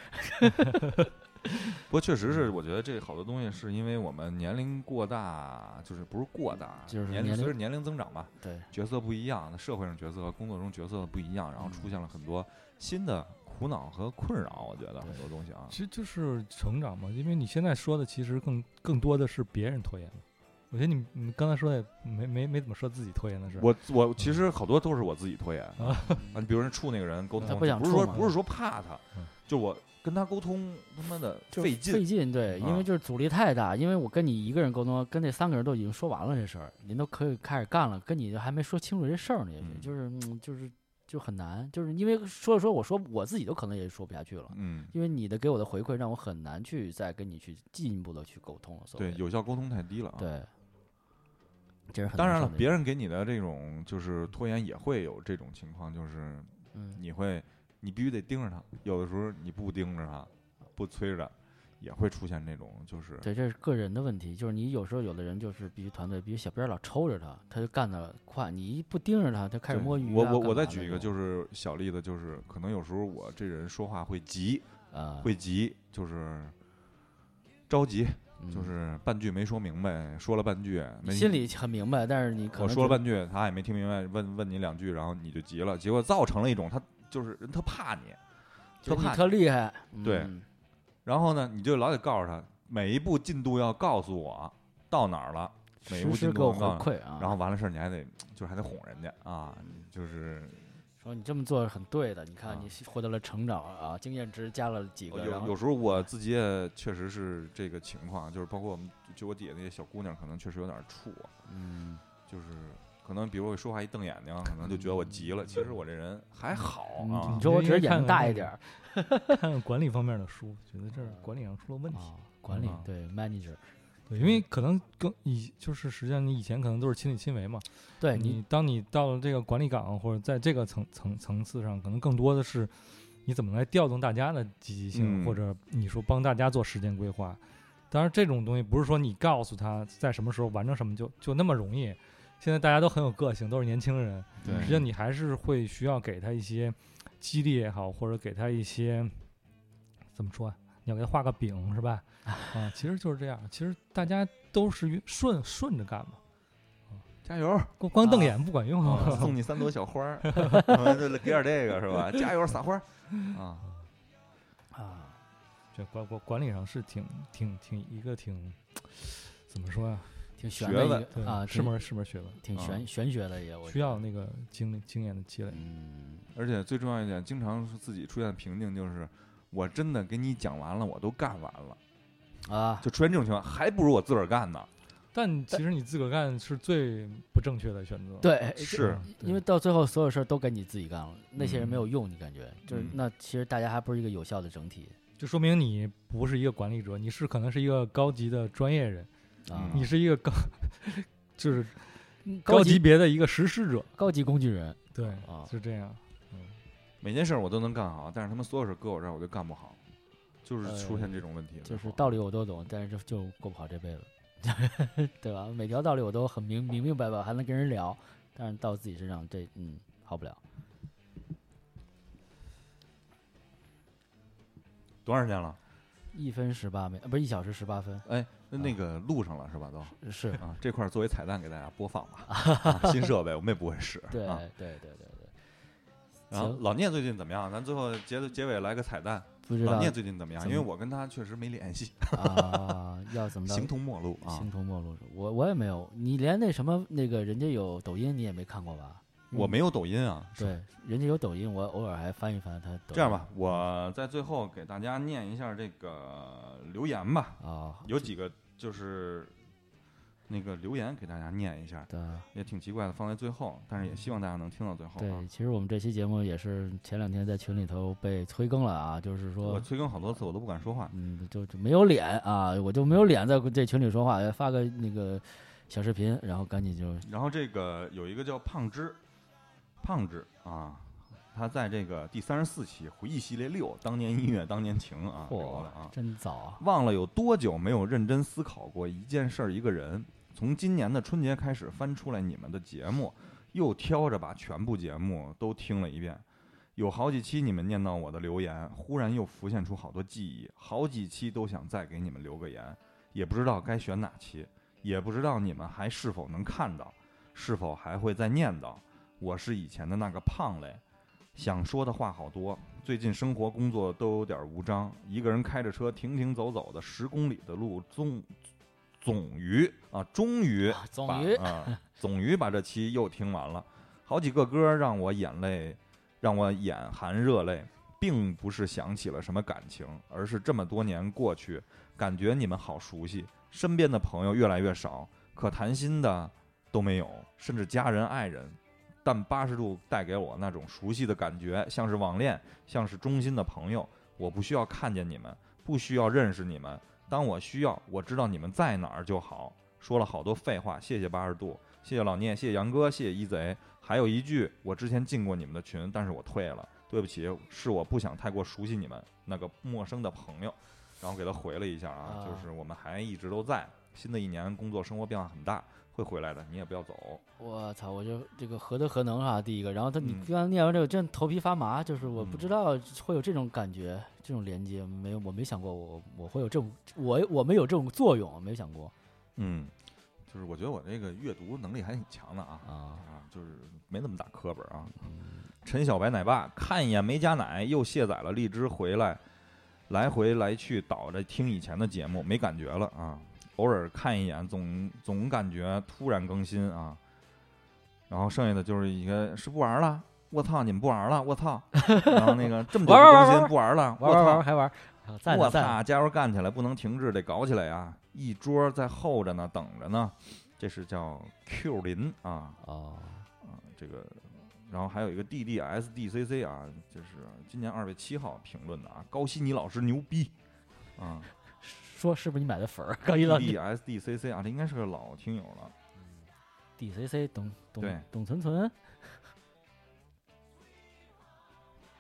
不过确实是，我觉得这好多东西是因为我们年龄过大，就是不是过大，就是年龄随着年龄增长吧，对，角色不一样，那社会上角色和工作中角色不一样，然后出现了很多新的苦恼和困扰。我觉得很多东西啊，其实就是成长嘛，因为你现在说的其实更更多的是别人拖延嘛。我觉得你你刚才说的没没没怎么说自己拖延的事儿。我我其实好多都是我自己拖延啊啊，你比如人处那个人沟通，他不想不是说不是说怕他嗯，就我跟他沟通他妈的费劲费，劲，对，因啊为就是阻力太大。因为我跟你一个人沟通，跟那三个人都已经说完了这事儿，您都可以开始干了，跟你还没说清楚这事儿呢，也许嗯就是嗯就是就很难，就是因为说着说，我说我自己都可能也说不下去了。嗯，因为你的给我的回馈让我很难去再跟你去进一步的去沟通了，对，有效沟通太低了啊。对，这是很当然了，别人给你的这种就是拖延也会有这种情况，就是嗯你会你必须得盯着他，有的时候你不盯着他，不催着，也会出现这种就是对，这是个人的问题，就是你有时候有的人就是必须团队，必须小编老抽着他，他就干的快，你一不盯着他，他开始摸鱼、啊。我我我再举一个，就是小例子，就是可能有时候我这人说话会急，啊，会急，就是着急，嗯就是半句没说明白，说了半句，没心里很明白，但是你可我能就说了半句，他也没听明白，问问你两句，然后你就急了，结果造成了一种他就是人特怕你，就你特怕特厉害，对嗯然后呢，你就老得告诉他每一步进度要告诉我到哪儿了，每一步进度要回馈啊。然后完了事儿你还得就是还得哄人家啊，就是说你这么做是很对的，你看啊。你获得了成长啊，经验值加了几个，有有时候我自己也确实是这个情况，就是包括我们就我底下那些小姑娘，可能确实有点怵我，嗯，就是可能比如我说话一瞪眼睛，可能就觉得我急了。其实我这人还好啊你，说我只是眼大一点儿 看看管理方面的书，觉得这儿管理上出了问题。啊，管理啊对 manager，对，因为可能更以就是实际上你以前可能都是亲力亲为嘛，对你你当你到了这个管理岗或者在这个层层层次上，可能更多的是你怎么来调动大家的积极性，嗯或者你说帮大家做时间规划。当然，这种东西不是说你告诉他在什么时候完成什么就就那么容易。现在大家都很有个性，都是年轻人，对实际上你还是会需要给他一些激励也好，或者给他一些怎么说啊？你要给他画个饼是吧？啊，其实就是这样。其实大家都是顺顺着干嘛，加油，光光瞪啊眼不管用。啊送你三朵小花儿，给点这个是吧？加油，撒花儿啊！啊，这管管管理上是挺挺挺一个挺怎么说呀、挺玄学问的啊，是门是门学问，挺啊玄玄学的也，我需要那个经历经验的积累。嗯而且最重要一点，经常是自己出现瓶颈，就是我真的给你讲完了，我都干完了，啊，就出现这种情况，还不如我自个儿干呢。但其实你自个儿干是最不正确的选择。对，是因为到最后所有事儿都给你自己干了，那些人没有嗯用，你感觉就是嗯那其实大家还不是一个有效的整体就说明你不是一个管理者，你是可能是一个高级的专业人，啊嗯，你是一个高 就是嗯高级级别的一个实施者。高级工具人对，啊，是这样。每件事我都能干好，但是他们所有事搁我这儿我就干不好，就是出现呃这种问题了。就是道理我都懂，但是就就过不好这辈子，对吧？每条道理我都很明明明白白，还能跟人聊，但是到自己身上这嗯好不了。多长时间了？一分十八秒，呃不是一小时十八分，哎，那那个录上了是吧？都是啊，这块儿作为彩蛋给大家播放吧。啊新设备我们也不会使。对啊。对对对对，然后老聂最近怎么样？咱最后结结尾来个彩蛋。不知道老聂最近怎么样？么因为我跟他确实没联系，啊，要怎么着？形同陌路啊。形同陌路，我我也没有，你连那什么那个人家有抖音你也没看过吧？嗯我没有抖音啊。对，人家有抖音，我偶尔还翻一翻他抖音。这样吧，我在最后给大家念一下这个留言吧，啊，有几个就是那个留言给大家念一下，对也挺奇怪的，放在最后，但是也希望大家能听到最后啊对，。其实我们这期节目也是前两天在群里头被催更了啊，就是说我说。催更好多次，我都不敢说话。嗯，就就没有脸啊，我就没有脸在这群里说话，发个那个小视频，然后赶紧就然后这个有一个叫胖芝，胖子啊，他在这个第三十四期回忆系列六“当年音乐当年情”啊，啊，真早啊！忘了有多久没有认真思考过一件事儿、一个人。从今年的春节开始翻出来你们的节目，又挑着把全部节目都听了一遍。有好几期你们念到我的留言，忽然又浮现出好多记忆，好几期都想再给你们留个言，也不知道该选哪期，也不知道你们还是否能看到，是否还会再念叨。我是以前的那个胖嘞，想说的话好多。最近生活工作都有点无章，一个人开着车停停走走的十公里的路，终总于啊，终于把终于啊，总于把这期又听完了。好几个歌让我眼泪，让我眼含热泪，并不是想起了什么感情，而是这么多年过去，感觉你们好熟悉，身边的朋友越来越少，可谈心的都没有，甚至家人爱人。但八十度带给我那种熟悉的感觉，像是网恋，像是衷心的朋友。我不需要看见你们，不需要认识你们，当我需要，我知道你们在哪儿就好。说了好多废话，谢谢八十度，谢谢老聂，谢谢杨哥，谢谢一贼。还有一句，我之前进过你们的群，但是我退了，对不起，是我不想太过熟悉你们那个陌生的朋友。然后给他回了一下啊，啊就是我们还一直都在。新的一年工作生活变化很大，会回来的，你也不要走。我操！我就这个何德何能啊？第一个，然后他你嗯刚刚念完这个，真头皮发麻，就是我不知嗯道会有这种感觉，这种连接，没有，我没想过我我会有这种，我我们有这种作用，没想过嗯，就是我觉得我这个阅读能力还挺强的啊啊。啊，就是没那么大磕巴啊。陈小白奶爸看一眼没加奶，又卸载了荔枝回来，来回来去倒着听以前的节目，没感觉了啊。偶尔看一眼，总总感觉突然更新啊。然后剩下的就是一个是不玩了，我操，你们不玩了，我操。然后那个这么久不更新不玩了，玩玩我操玩还玩，我操，加油干起来，不能停滞，得搞起来啊！一桌在候着呢，等着呢。这是叫 Q 林啊哦，啊，这个，然后还有一个 D D S D C C 啊，就是今年二月七号评论的啊，高希尼老师牛逼啊说是不是你买的粉儿？刚一到，D D S D C C 啊，这应该是个老听友了。DCC 董董对董存存，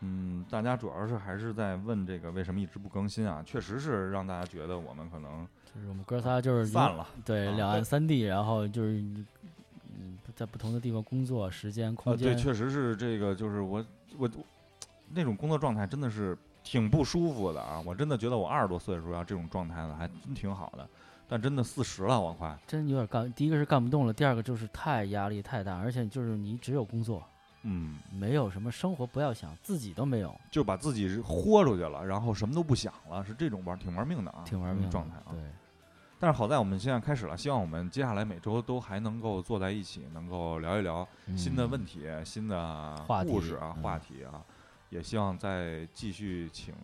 嗯，大家主要是还是在问这个为什么一直不更新啊？确实是让大家觉得我们可能就是我们哥仨就是散了。啊对两岸三地，然后就是嗯在不同的地方工作，时间空呃，对，间确实是这个，就是我我那种工作状态真的是挺不舒服的啊！我真的觉得我二十多岁的时候要这种状态呢还真挺好的，但真的四十了，我快，真有点干。第一个是干不动了，第二个就是太压力太大，而且就是你只有工作，嗯，没有什么生活，不要想自己都没有，就把自己豁出去了，然后什么都不想了，是这种玩挺玩命的啊，挺玩命的状态啊。对，但是好在我们现在开始了，希望我们接下来每周都还能够坐在一起，能够聊一聊新的问题，题、新的故事啊、嗯话题啊，也希望再继续请，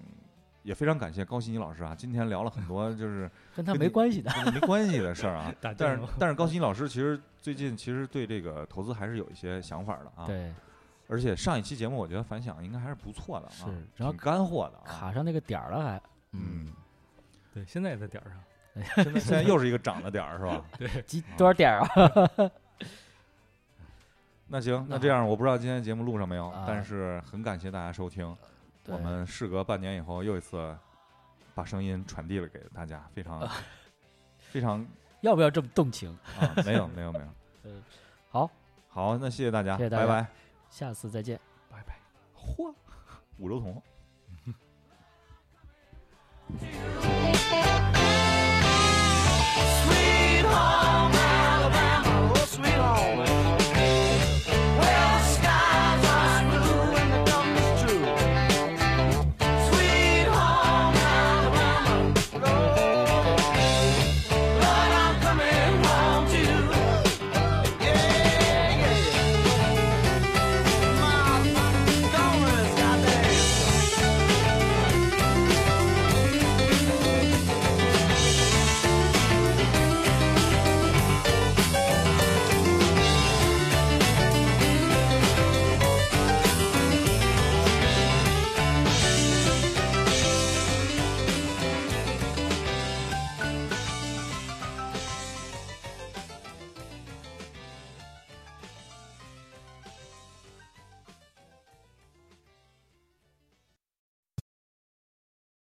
也非常感谢高希怡老师啊，今天聊了很多 就是跟他没关系的。没关系的事儿啊。但是但是高希怡老师其实最近其实对这个投资还是有一些想法的啊。。对，而且上一期节目我觉得反响应该还是不错的啊，是然后挺干货的啊。卡上那个点儿了还，嗯，对，现在也在点儿上。现在现在又是一个涨的点儿是吧？对几多少点儿啊？那行，那那这样我不知道今天节目录上没有，啊但是很感谢大家收听。对我们事隔半年以后又一次把声音传递了给大家，非常非常 要不要这么动情？啊，没有没有没有。好，好，那谢谢大家，谢谢大家拜拜。下次再见。拜拜。嚯，五六桶。Thank